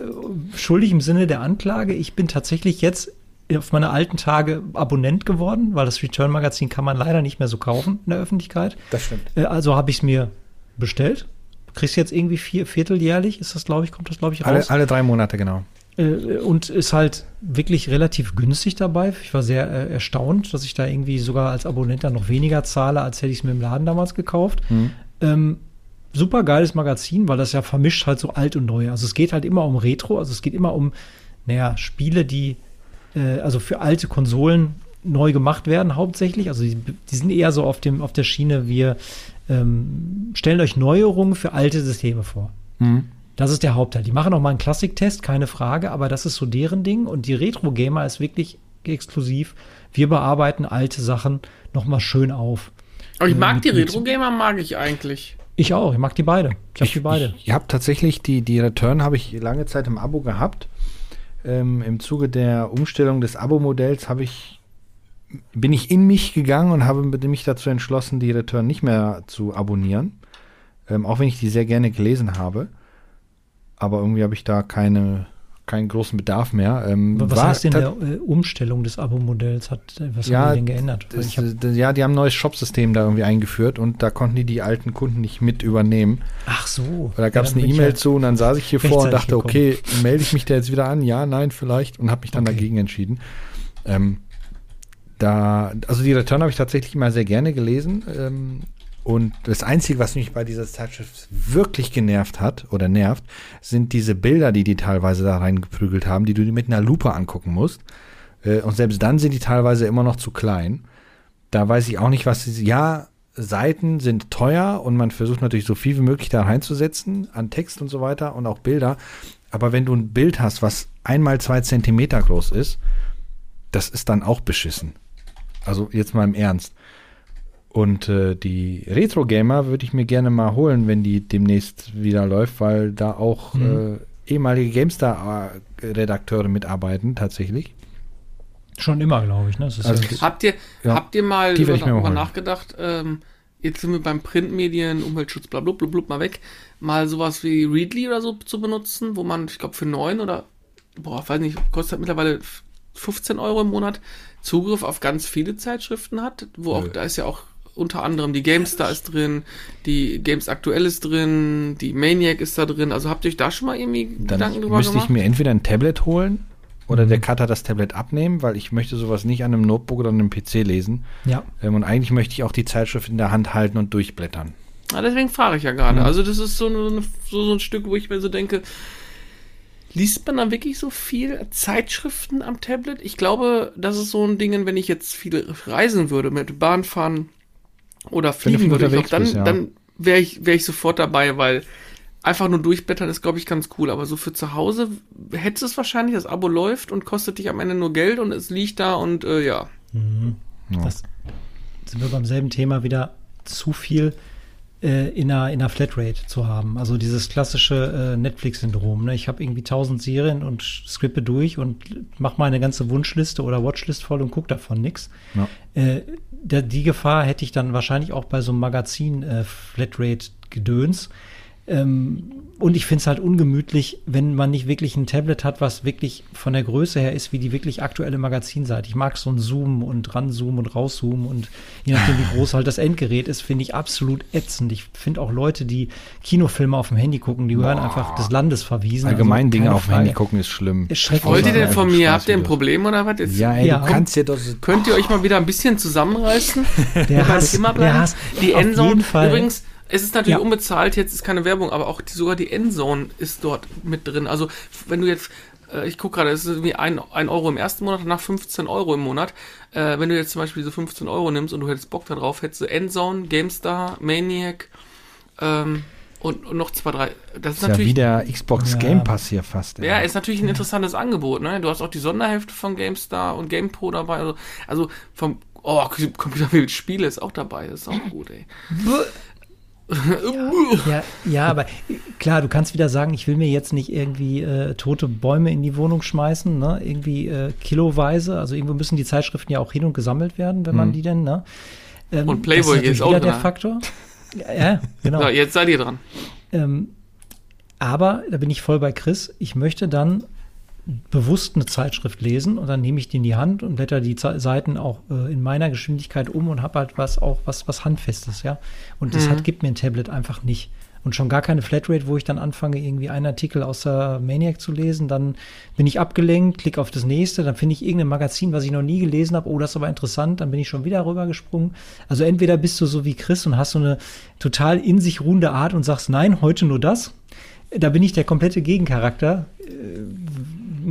schuldig im Sinne der Anklage, ich bin tatsächlich jetzt auf meine alten Tage Abonnent geworden, weil das Return-Magazin kann man leider nicht mehr so kaufen in der Öffentlichkeit. Das stimmt. Äh, also habe ich es mir bestellt. Kriegst jetzt irgendwie vier, vierteljährlich, ist das, glaube ich, kommt das, glaube ich, raus. Alle, alle drei Monate, genau. Äh, und ist halt wirklich relativ günstig dabei. Ich war sehr äh, erstaunt, dass ich da irgendwie sogar als Abonnent dann noch weniger zahle, als hätte ich es mir im Laden damals gekauft. Mhm. Ähm, super geiles Magazin, weil das ja vermischt halt so alt und neu. Also es geht halt immer um Retro, also es geht immer um, naja, Spiele, die äh, also für alte Konsolen neu gemacht werden, hauptsächlich. Also die, die sind eher so auf dem, auf der Schiene, wir ähm, stellen euch Neuerungen für alte Systeme vor. Mhm. Das ist der Hauptteil. Die machen auch mal einen Klassiktest, keine Frage, aber das ist so deren Ding. Und die Retro-Gamer ist wirklich exklusiv. Wir bearbeiten alte Sachen nochmal schön auf. Aber ich Äh, mag mit- die Retro-Gamer, mag ich eigentlich. Ich auch, ich mag die beide. Ich habe die beide. Ich, ich habe tatsächlich die, die Return habe ich lange Zeit im Abo gehabt. Ähm, Im Zuge der Umstellung des Abo-Modells habe ich bin ich in mich gegangen und habe mich dazu entschlossen, die Return nicht mehr zu abonnieren. Ähm, auch wenn ich die sehr gerne gelesen habe. Aber irgendwie habe ich da keine, keinen großen Bedarf mehr. Ähm, Was heißt denn der äh, Umstellung des Abo-Modells? Hat, äh, was Ja, haben die denn geändert? Weil Das, ja, die haben ein neues Shop-System da irgendwie eingeführt und da konnten die die alten Kunden nicht mit übernehmen. ach so. Da gab es Ja, eine E-Mail ja- zu und dann saß ich hier vor und dachte, okay, melde ich mich da jetzt wieder an? Ja, nein, vielleicht und habe mich dann Okay. dagegen entschieden. Ähm, da, also die Return habe ich tatsächlich immer sehr gerne gelesen. Ähm, und das Einzige, was mich bei dieser Zeitschrift wirklich genervt hat oder nervt, sind diese Bilder, die die teilweise da reingeprügelt haben, die du dir mit einer Lupe angucken musst. Äh, und selbst dann sind die teilweise immer noch zu klein. Da weiß ich auch nicht, was sie. Ja, Seiten sind teuer und man versucht natürlich so viel wie möglich da reinzusetzen an Text und so weiter und auch Bilder. Aber wenn du ein Bild hast, was einmal zwei Zentimeter groß ist, das ist dann auch beschissen. Also jetzt mal im Ernst. Und äh, die Retro Gamer würde ich mir gerne mal holen, wenn die demnächst wieder läuft, weil da auch Mhm. äh, ehemalige GameStar-Redakteure mitarbeiten, tatsächlich. Schon immer, glaube ich. Ne? Das ist Also ja, das- Habt ihr, Ja, habt ihr mal darüber nachgedacht, ähm, jetzt sind wir beim Printmedien, Umweltschutz, bla, bla, bla, bla, mal weg, mal sowas wie Readly oder so zu benutzen, wo man, ich glaube, für 9 oder, boah, weiß nicht, kostet mittlerweile 15 Euro im Monat Zugriff auf ganz viele Zeitschriften hat, wo auch, Nö. da ist ja auch unter anderem die GameStar ist drin, die Games Aktuell ist drin, die Maniac ist da drin. Also habt ihr euch da schon mal irgendwie Dann Gedanken drüber müsste ich gemacht? mir entweder ein Tablet holen oder Mhm. der Cutter das Tablet abnehmen, weil ich möchte sowas nicht an einem Notebook oder einem PC lesen. ja. Ähm, und eigentlich möchte ich auch die Zeitschrift in der Hand halten und durchblättern. Ja, deswegen frage ich ja gerade. Mhm. Also das ist so, eine, so, so ein Stück, wo ich mir so denke, liest man dann wirklich so viel Zeitschriften am Tablet? Ich glaube, das ist so ein Ding, wenn ich jetzt viel reisen würde, mit Bahn fahren oder fliegen würde, ich dann, bist, ja. dann wäre ich, wär ich sofort dabei, weil einfach nur durchblättern ist, glaube ich, ganz cool. Aber so für zu Hause hättest du es wahrscheinlich, das Abo läuft und kostet dich am Ende nur Geld und es liegt da und äh, ja. Ja. Das sind wir beim selben Thema wieder zu viel äh, in, einer, in einer Flatrate zu haben. Also dieses klassische äh, Netflix-Syndrom. Ne? Ich habe irgendwie tausend Serien und skippe durch und mache meine ganze Wunschliste oder Watchlist voll und gucke davon nix. Ja. Äh, da, die Gefahr hätte ich dann wahrscheinlich auch bei so einem Magazin äh, Flatrate-Gedöns. Ähm, und ich finde es halt ungemütlich, wenn man nicht wirklich ein Tablet hat, was wirklich von der Größe her ist, wie die wirklich aktuelle Magazinseite. Ich mag so ein Zoomen und ranzoomen und rauszoomen und je nachdem, wie groß halt das Endgerät ist, finde ich absolut ätzend. Ich finde auch Leute, die Kinofilme auf dem Handy gucken, die gehören einfach des Landes verwiesen. Allgemein Also Dinge auf dem. Handy gucken ist schlimm. Ist schrecklich. Wollt ihr denn von mir, habt ihr ein. Problem oder was? Jetzt Ja, ey, Ja. du kannst dir doch. Könnt ihr euch mal wieder ein bisschen zusammenreißen? Der Hass, der? Hass. Die Auf Endzone, jeden Fall. übrigens, es ist natürlich Ja. unbezahlt, jetzt ist keine Werbung, aber auch die, sogar die Endzone ist dort mit drin. Also, wenn du jetzt, äh, ich gucke gerade, es ist irgendwie ein, ein Euro im ersten Monat, danach 15 Euro im Monat. Äh, wenn du jetzt zum Beispiel diese 15 Euro nimmst und du hättest Bock darauf, hättest du Endzone, GameStar, Maniac, ähm, und, und noch zwei, drei. Das ist ist ja natürlich wie der Xbox Ja. Game Pass hier fast. ey. ja, ist natürlich ein interessantes Angebot, ne? Du hast auch die Sonderhälfte von GameStar und GamePro dabei. Also, also vom oh, Computer mit Spiele ist auch dabei, das ist auch gut, ey. Ja, ja, aber klar, du kannst wieder sagen, ich will mir jetzt nicht irgendwie äh, tote Bäume in die Wohnung schmeißen, ne? Irgendwie äh, kiloweise. Also irgendwo müssen die Zeitschriften ja auch hin und gesammelt werden, wenn man die denn, ne? Ähm, Und Playboy ist ist auch wieder der dran. Faktor. Ja, ja genau. So, jetzt seid ihr dran. Ähm, aber da bin ich voll bei Chris. Ich möchte dann bewusst eine Zeitschrift lesen und dann nehme ich die in die Hand und blätter die Ze- Seiten auch äh, in meiner Geschwindigkeit um und habe halt was auch was was handfestes, ja. Und das Mhm. hat gibt mir ein Tablet einfach nicht. Und schon gar keine Flatrate, wo ich dann anfange, irgendwie einen Artikel aus der Maniac zu lesen, dann bin ich abgelenkt, klicke auf das nächste, dann finde ich irgendein Magazin, was ich noch nie gelesen habe, oh, das ist aber interessant, dann bin ich schon wieder rübergesprungen. Also entweder bist du so wie Chris und hast so eine total in sich ruhende Art und sagst, nein, heute nur das. Da bin ich der komplette Gegencharakter. Äh,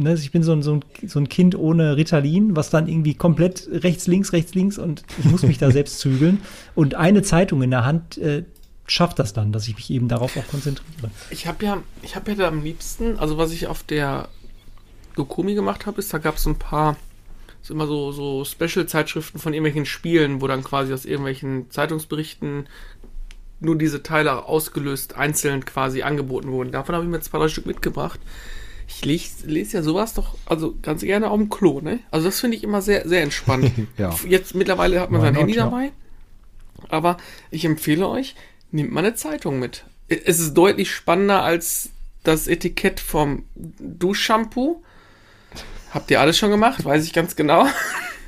ne, Ich bin so ein, so, ein, so ein Kind ohne Ritalin, was dann irgendwie komplett rechts, links, rechts, links und ich muss mich da selbst zügeln. Und eine Zeitung in der Hand äh, schafft das dann, dass ich mich eben darauf auch konzentriere. Ich habe ja, ich habe ja da am liebsten, also was ich auf der Dokumi gemacht habe, ist, da gab es ein paar, ist immer so, so Special-Zeitschriften von irgendwelchen Spielen, wo dann quasi aus irgendwelchen Zeitungsberichten nur diese Teile ausgelöst, einzeln quasi angeboten wurden. Davon habe ich mir zwei, drei Stück mitgebracht. Ich lese, lese ja sowas doch, also ganz gerne auf dem Klo, ne? Also das finde ich immer sehr, sehr entspannt. Ja. Jetzt mittlerweile hat man Why sein not, Handy ja. dabei. Aber ich empfehle euch, nehmt mal eine Zeitung mit. Es ist deutlich spannender als das Etikett vom Duschshampoo. Habt ihr alles schon gemacht, weiß ich ganz genau.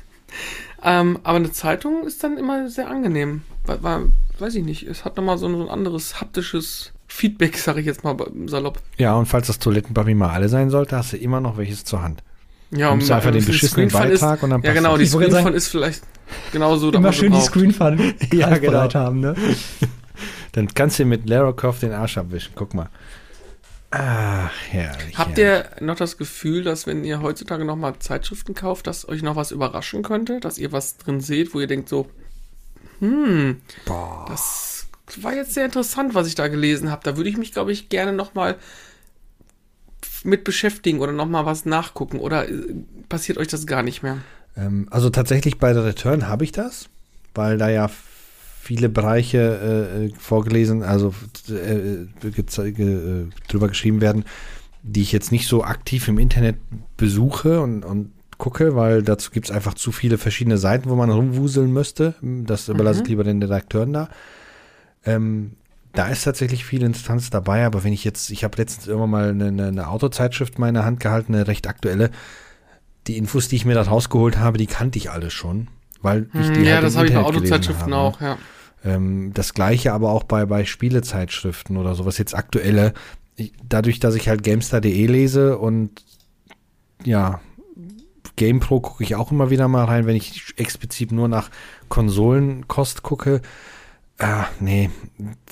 ähm, aber eine Zeitung ist dann immer sehr angenehm. War, war weiß ich nicht, es hat nochmal so ein, so ein anderes haptisches Feedback, sage ich jetzt mal salopp. Ja, und falls das Toilettenpapier mal alle sein sollte, hast du immer noch welches zur Hand. Ja, du einfach den beschissenen Beitrag ist, und dann Ja, genau, das. die Screenfun ist vielleicht genauso Immer schön die Screenfun Ja, genau. haben, ne? Dann kannst du mit Lara Croft den Arsch abwischen. Guck mal. Ach, herrlich. Habt herrlich. ihr noch das Gefühl, dass wenn ihr heutzutage nochmal Zeitschriften kauft, dass euch noch was überraschen könnte? Dass ihr was drin seht, wo ihr denkt so, hm, Boah. das war jetzt sehr interessant, was ich da gelesen habe. Da würde ich mich, glaube ich, gerne nochmal mit beschäftigen oder nochmal was nachgucken. Oder äh, passiert euch das gar nicht mehr? Ähm, also tatsächlich bei der Return habe ich das, weil da ja viele Bereiche äh, äh, vorgelesen, also äh, geze- ge, äh, drüber geschrieben werden, die ich jetzt nicht so aktiv im Internet besuche und, und gucke, weil dazu gibt es einfach zu viele verschiedene Seiten, wo man rumwuseln müsste. Das überlasse ich lieber den Redakteuren da. Ähm, da ist tatsächlich viel Instanz dabei, aber wenn ich jetzt, ich habe letztens irgendwann mal eine, eine, eine Autozeitschrift in meiner Hand gehalten, eine recht aktuelle, die Infos, die ich mir da rausgeholt habe, die kannte ich alle schon, weil ich die Hm, ja, halt das habe ich bei Autozeitschriften auch, ja. Ähm, das gleiche aber auch bei, bei Spielezeitschriften oder sowas jetzt aktuelle. Ich, dadurch, dass ich halt GameStar.de lese und ja, GamePro gucke ich auch immer wieder mal rein, wenn ich explizit nur nach Konsolenkost gucke. Ah, nee.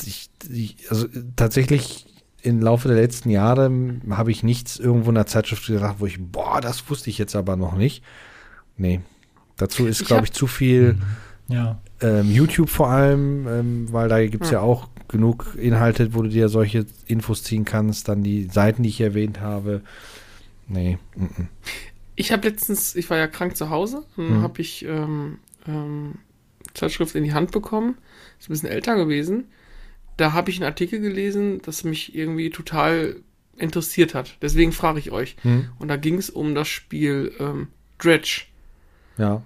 Ich, ich, also tatsächlich im Laufe der letzten Jahre habe ich nichts irgendwo in der Zeitschrift gedacht, wo ich, boah, das wusste ich jetzt aber noch nicht. Nee. Dazu ist, glaube ich, zu viel Ja. ähm, YouTube vor allem, ähm, weil da gibt's ja. Ja. auch genug Inhalte, wo du dir solche Infos ziehen kannst. Dann die Seiten, die ich erwähnt habe. Nee. mm, mm. Ich habe letztens, ich war ja krank zu Hause, dann Mhm. habe ich ähm, ähm, Zeitschrift in die Hand bekommen, ist ein bisschen älter gewesen. Da habe ich einen Artikel gelesen, das mich irgendwie total interessiert hat. Deswegen frage ich euch. Hm. Und da ging es um das Spiel ähm, Dredge. Ja.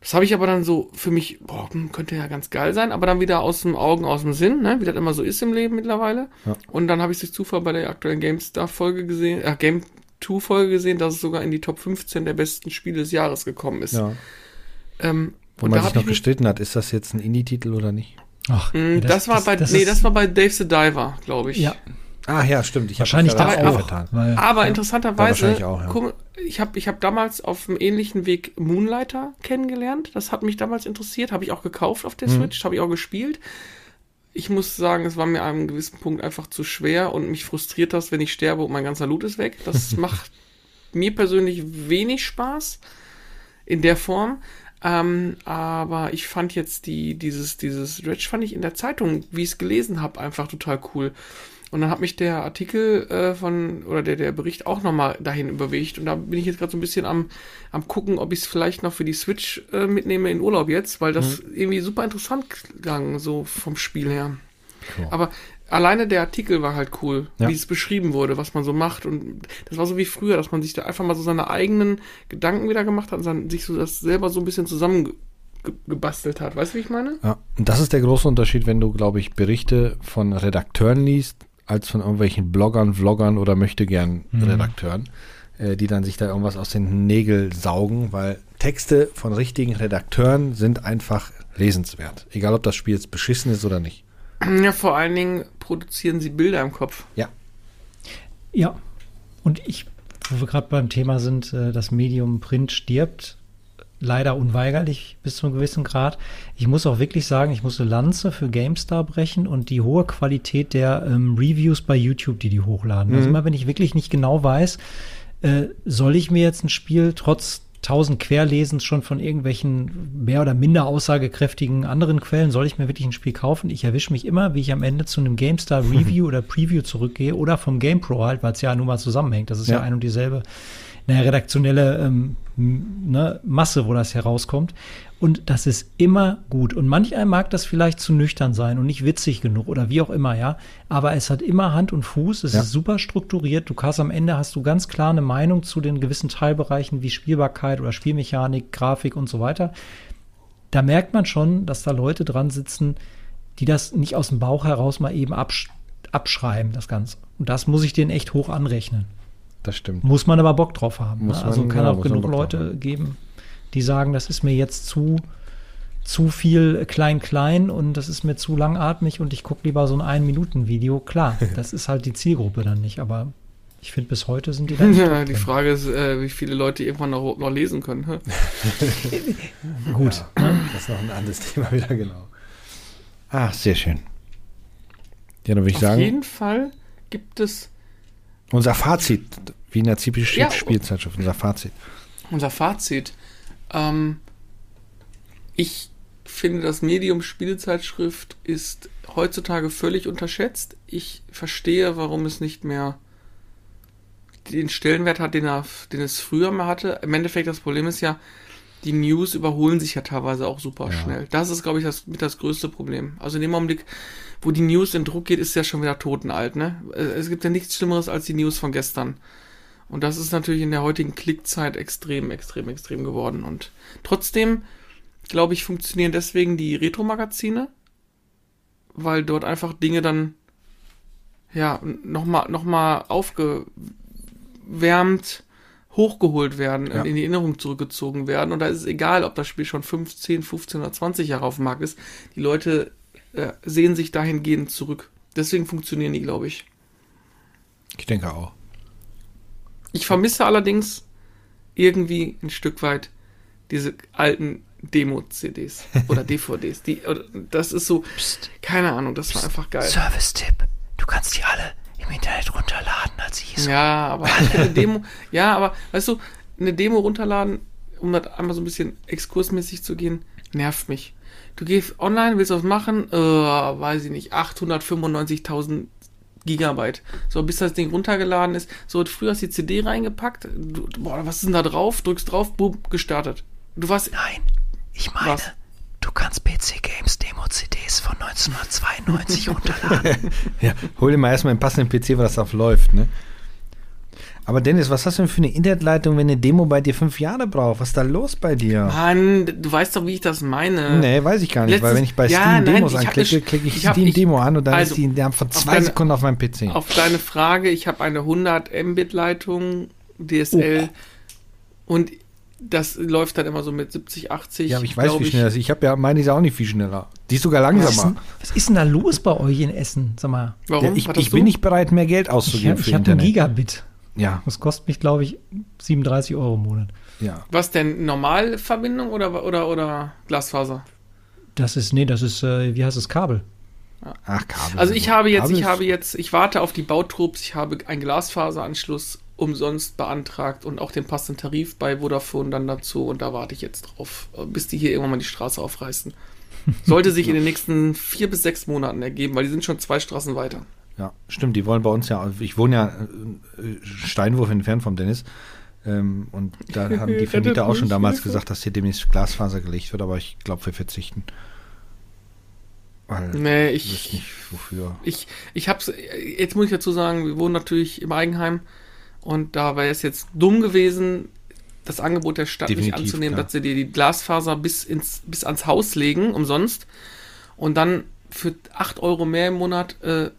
Das habe ich aber dann so für mich, boah, hm, könnte ja ganz geil sein, aber dann wieder aus dem Augen, aus dem Sinn, ne? wie das immer so ist im Leben mittlerweile. Ja. Und dann habe ich durch Zufall bei der aktuellen GameStar-Folge gesehen, äh, Game 2-Folge gesehen, dass es sogar in die Top 15 der besten Spiele des Jahres gekommen ist. ja. Ähm, Wo und man sich noch gestritten hat, ist das jetzt ein Indie-Titel oder nicht? Ach, mh, ja, das, war bei, nee, ist- das war bei Dave the Diver, glaube ich. Ja, Ah, ja, stimmt. Ich wahrscheinlich mich da aber- auch. vertan. Weil, Aber Ja, interessanterweise, auch, ja. guck, ich habe ich hab damals auf einem ähnlichen Weg Moonlighter kennengelernt. Das hat mich damals interessiert, habe ich auch gekauft auf der Mhm. Switch, habe ich auch gespielt. Ich muss sagen, es war mir an einem gewissen Punkt einfach zu schwer und mich frustriert das, wenn ich sterbe und mein ganzer Loot ist weg. Das macht mir persönlich wenig Spaß in der Form. Ähm, aber ich fand jetzt die, dieses, dieses Dredge fand ich in der Zeitung, wie ich es gelesen habe, einfach total cool. Und dann hat mich der Artikel äh, von, oder der, der Bericht auch nochmal dahin überwegt. Und da bin ich jetzt gerade so ein bisschen am, am gucken, ob ich es vielleicht noch für die Switch äh, mitnehme in Urlaub jetzt, weil das irgendwie super interessant klang, so vom Spiel her. Cool. Aber alleine der Artikel war halt cool, Ja. wie es beschrieben wurde, was man so macht. Und das war so wie früher, dass man sich da einfach mal so seine eigenen Gedanken wieder gemacht hat und dann sich so das selber so ein bisschen zusammengebastelt hat. Weißt du, wie ich meine? Ja, und das ist der große Unterschied, wenn du, glaube ich, Berichte von Redakteuren liest, als von irgendwelchen Bloggern, Vloggern oder möchte gern Redakteuren, äh, die dann sich da irgendwas aus den Nägeln saugen, weil Texte von richtigen Redakteuren sind einfach lesenswert. Egal, ob das Spiel jetzt beschissen ist oder nicht. Ja, vor allen Dingen produzieren sie Bilder im Kopf. Ja. Ja. Und ich, wo wir gerade beim Thema sind, äh, das Medium Print stirbt, leider unweigerlich bis zu einem gewissen Grad. Ich muss auch wirklich sagen, ich muss eine Lanze für GameStar brechen und die hohe Qualität der ähm, Reviews bei YouTube, die die hochladen. Also immer, wenn ich wirklich nicht genau weiß, äh, soll ich mir jetzt ein Spiel trotz tausend Querlesens schon von irgendwelchen mehr oder minder aussagekräftigen anderen Quellen, soll ich mir wirklich ein Spiel kaufen? Ich erwische mich immer, wie ich am Ende zu einem GameStar Review oder Preview zurückgehe oder vom GamePro halt, weil es ja nun mal zusammenhängt. Das ist ja, Ja. ein und dieselbe naja, redaktionelle ähm, ne, Masse, wo das herauskommt. Und das ist immer gut. Und manch einem mag das vielleicht zu nüchtern sein und nicht witzig genug oder wie auch immer, ja. Aber es hat immer Hand und Fuß. Es Ja. ist super strukturiert. Du kannst am Ende hast du ganz klar eine Meinung zu den gewissen Teilbereichen wie Spielbarkeit oder Spielmechanik, Grafik und so weiter. Da merkt man schon, dass da Leute dran sitzen, die das nicht aus dem Bauch heraus mal eben absch abschreiben, das Ganze. Und das muss ich denen echt hoch anrechnen. Das stimmt. Muss man aber Bock drauf haben. Muss ne? Also man- kann ja, auch genug Leute geben, die sagen, das ist mir jetzt zu, zu viel klein-klein und das ist mir zu langatmig und ich gucke lieber so ein Ein-Minuten-Video. Klar, das ist halt die Zielgruppe dann nicht, aber ich finde, bis heute sind die da. echt Ja, die. Frage ist, äh, wie viele Leute irgendwann noch, noch lesen können. Gut. Das ist noch ein anderes Thema wieder, genau. Ah, sehr schön. Ja, dann würde ich Auf sagen, jeden Fall gibt es unser Fazit, wie in der typischen Ja. Spielzeitschrift, unser Fazit. unser Fazit. Ähm, ich finde, das Medium Spielezeitschrift ist heutzutage völlig unterschätzt. Ich verstehe, warum es nicht mehr den Stellenwert hat, den, er, den es früher mal hatte. Im Endeffekt, das Problem ist ja, die News überholen sich ja teilweise auch super Ja. schnell. Das ist, glaube ich, das, mit das größte Problem. Also in dem Augenblick, wo die News in Druck geht, ist ja schon wieder totenalt. Ne? Äh, Es gibt ja nichts Schlimmeres als die News von gestern. Und das ist natürlich in der heutigen Klickzeit extrem, extrem, extrem geworden. Und trotzdem, glaube ich, funktionieren deswegen die Retro-Magazine, weil dort einfach Dinge dann, ja, nochmal, noch mal aufgewärmt, hochgeholt werden, Ja. in die Erinnerung zurückgezogen werden. Und da ist es egal, ob das Spiel schon 15, 15 oder 20 Jahre auf dem Markt ist. Die Leute äh, sehen sich dahingehend zurück. Deswegen funktionieren die, glaube ich. Ich denke auch. Ich vermisse allerdings irgendwie ein Stück weit diese alten Demo-CDs oder DVDs. Die, oder, das ist so, keine Ahnung, das war einfach geil. Service-Tipp. Du kannst die alle im Internet runterladen als ISO. Ja, aber eine Demo, ja, aber weißt du, eine Demo runterladen, um das einmal so ein bisschen exkursmäßig zu gehen, nervt mich. Du gehst online, willst was machen, äh, weiß ich nicht, 895.000 Gigabyte. So, bis das Ding runtergeladen ist. So, früher hast du die CD reingepackt, du, boah, was ist denn da drauf? Drückst drauf, boom, gestartet. Du warst, Nein, ich meine, Was? du kannst PC Games Demo-CDs von 1992 runterladen. Ja, hol dir mal erstmal einen passenden PC, wo das drauf läuft, ne? Aber Dennis, was hast du denn für eine Internetleitung, wenn eine Demo bei dir fünf Jahre braucht? Was ist da los bei dir? Mann, du weißt doch, wie ich das meine. Nee, weiß ich gar nicht, weil Letztens- wenn ich bei Ja, Steam nein, Demos ich anklicke, eine- klicke ich, ich Steam ich- Demo an und dann also, ist die innerhalb von zwei deine- Sekunden auf meinem PC. Auf deine Frage, ich habe eine 100 Mbit Leitung DSL und das läuft dann immer so mit 70, 80. ja, aber ich weiß, wie schnell das ist. Ich habe ja, meine ist auch nicht viel schneller. Die ist sogar Was ist, langsamer. was ist denn da los bei euch in Essen? Sag mal, Warum? Ja, ich ich bin nicht bereit, mehr Geld ich, auszugeben hab- für ich habe ein Internet. Gigabit. Ja, Das kostet mich, glaube ich, 37 Euro im Monat. ja. Was denn? Normalverbindung oder, oder, oder Glasfaser? Das ist, nee, das ist, äh, wie heißt das, Kabel? Ach, Kabel. Also ich habe jetzt, Kabel ich habe jetzt, ich warte auf die Bautrupps, ich habe einen Glasfaseranschluss umsonst beantragt und auch den passenden Tarif bei Vodafone dann dazu und da warte ich jetzt drauf, bis die hier irgendwann mal die Straße aufreißen. Sollte sich in den nächsten vier bis sechs Monaten ergeben, weil die sind schon zwei Straßen weiter. Ja, stimmt, die wollen bei uns ja, ich wohne ja äh, Steinwurf entfernt vom Dennis. Ähm, und da haben die Vermieter auch schon damals gesagt, dass hier demnächst Glasfaser gelegt wird, aber ich glaube, wir verzichten. Weil Nee, ich weiß ich, nicht, wofür. ich, ich hab's, jetzt muss ich dazu sagen, wir wohnen natürlich im Eigenheim und da wäre es jetzt dumm gewesen, das Angebot der Stadt nicht Definitiv, anzunehmen, klar. dass sie dir die Glasfaser bis ins, bis ans Haus legen, umsonst. Und dann für 8 Euro mehr im Monat äh,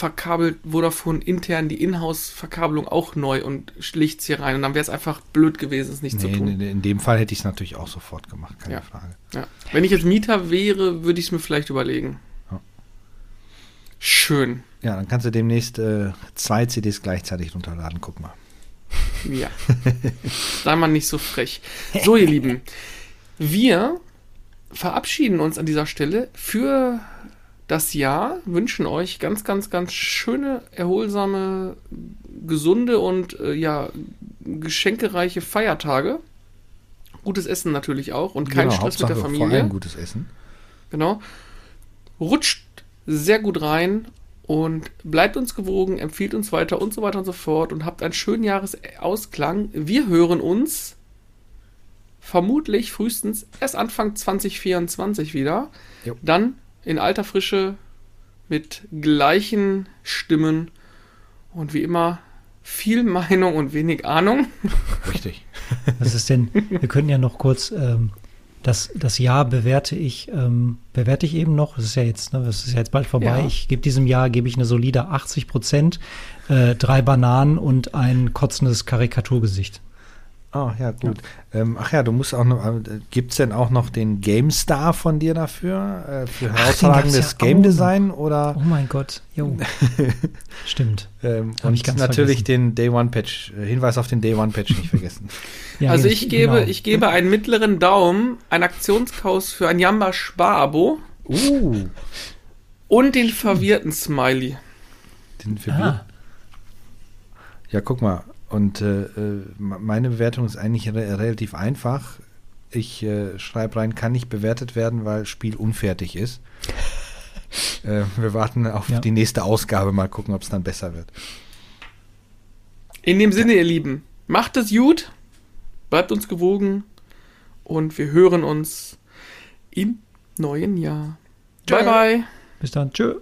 verkabelt Vodafone intern die Inhouse-Verkabelung auch neu und schlicht's hier rein. Und dann wäre es einfach blöd gewesen, es nicht zu Nee, tun. in, in dem Fall hätte ich es natürlich auch sofort gemacht, keine Ja. Frage. Ja. Wenn ich jetzt Mieter wäre, würde ich es mir vielleicht überlegen. Ja. Schön. Ja, dann kannst du demnächst äh, zwei CDs gleichzeitig runterladen, guck mal. Ja. Sei mal nicht so frech. So, ihr Lieben, wir verabschieden uns an dieser Stelle für das Jahr, wünschen euch ganz, ganz, ganz schöne, erholsame, gesunde und äh, ja, geschenkereiche Feiertage. Gutes Essen natürlich auch und kein Stress mit der Genau, Vor Familie. allem gutes Essen. Genau. Rutscht sehr gut rein und bleibt uns gewogen, empfiehlt uns weiter und so weiter und so fort und habt einen schönen Jahresausklang. Wir hören uns vermutlich frühestens erst Anfang 2024 wieder. Jo. Dann in alter Frische mit gleichen Stimmen und wie immer viel Meinung und wenig Ahnung. Richtig. Was ist denn, wir könnten ja noch kurz ähm, das, das Jahr bewerte ich, ähm, bewerte ich eben noch. Es ist ja jetzt, ne, es ist ja jetzt bald vorbei. Ja. Ich gebe diesem Jahr gebe ich eine solide 80 Prozent, äh, drei Bananen und ein kotzendes Karikaturgesicht. Oh, ja, gut. Ähm, ach ja, du musst auch noch, äh, gibt's denn auch noch den GameStar von dir dafür? Äh, für herausragendes ja Game Design oder? Oh mein Gott, jo. Stimmt. Ähm, Hab ich und ganz natürlich vergessen. den Day One Patch, äh, Hinweis auf den Day One Patch nicht vergessen. Ja, also ich gebe, genau. ich gebe einen mittleren Daumen, ein Aktionskaus für ein Jamba Sparabo uh, und den verwirrten Smiley. den für Ah, Ja, guck mal. Und äh, äh, meine Bewertung ist eigentlich re relativ einfach. Ich äh, schreibe rein, kann nicht bewertet werden, weil Spiel unfertig ist. äh, wir warten auf Ja. die nächste Ausgabe, mal gucken, ob es dann besser wird. In dem Sinne, ihr Lieben, macht es gut, bleibt uns gewogen und wir hören uns im neuen Jahr. Tschö. Bye bye. bis dann. Tschö.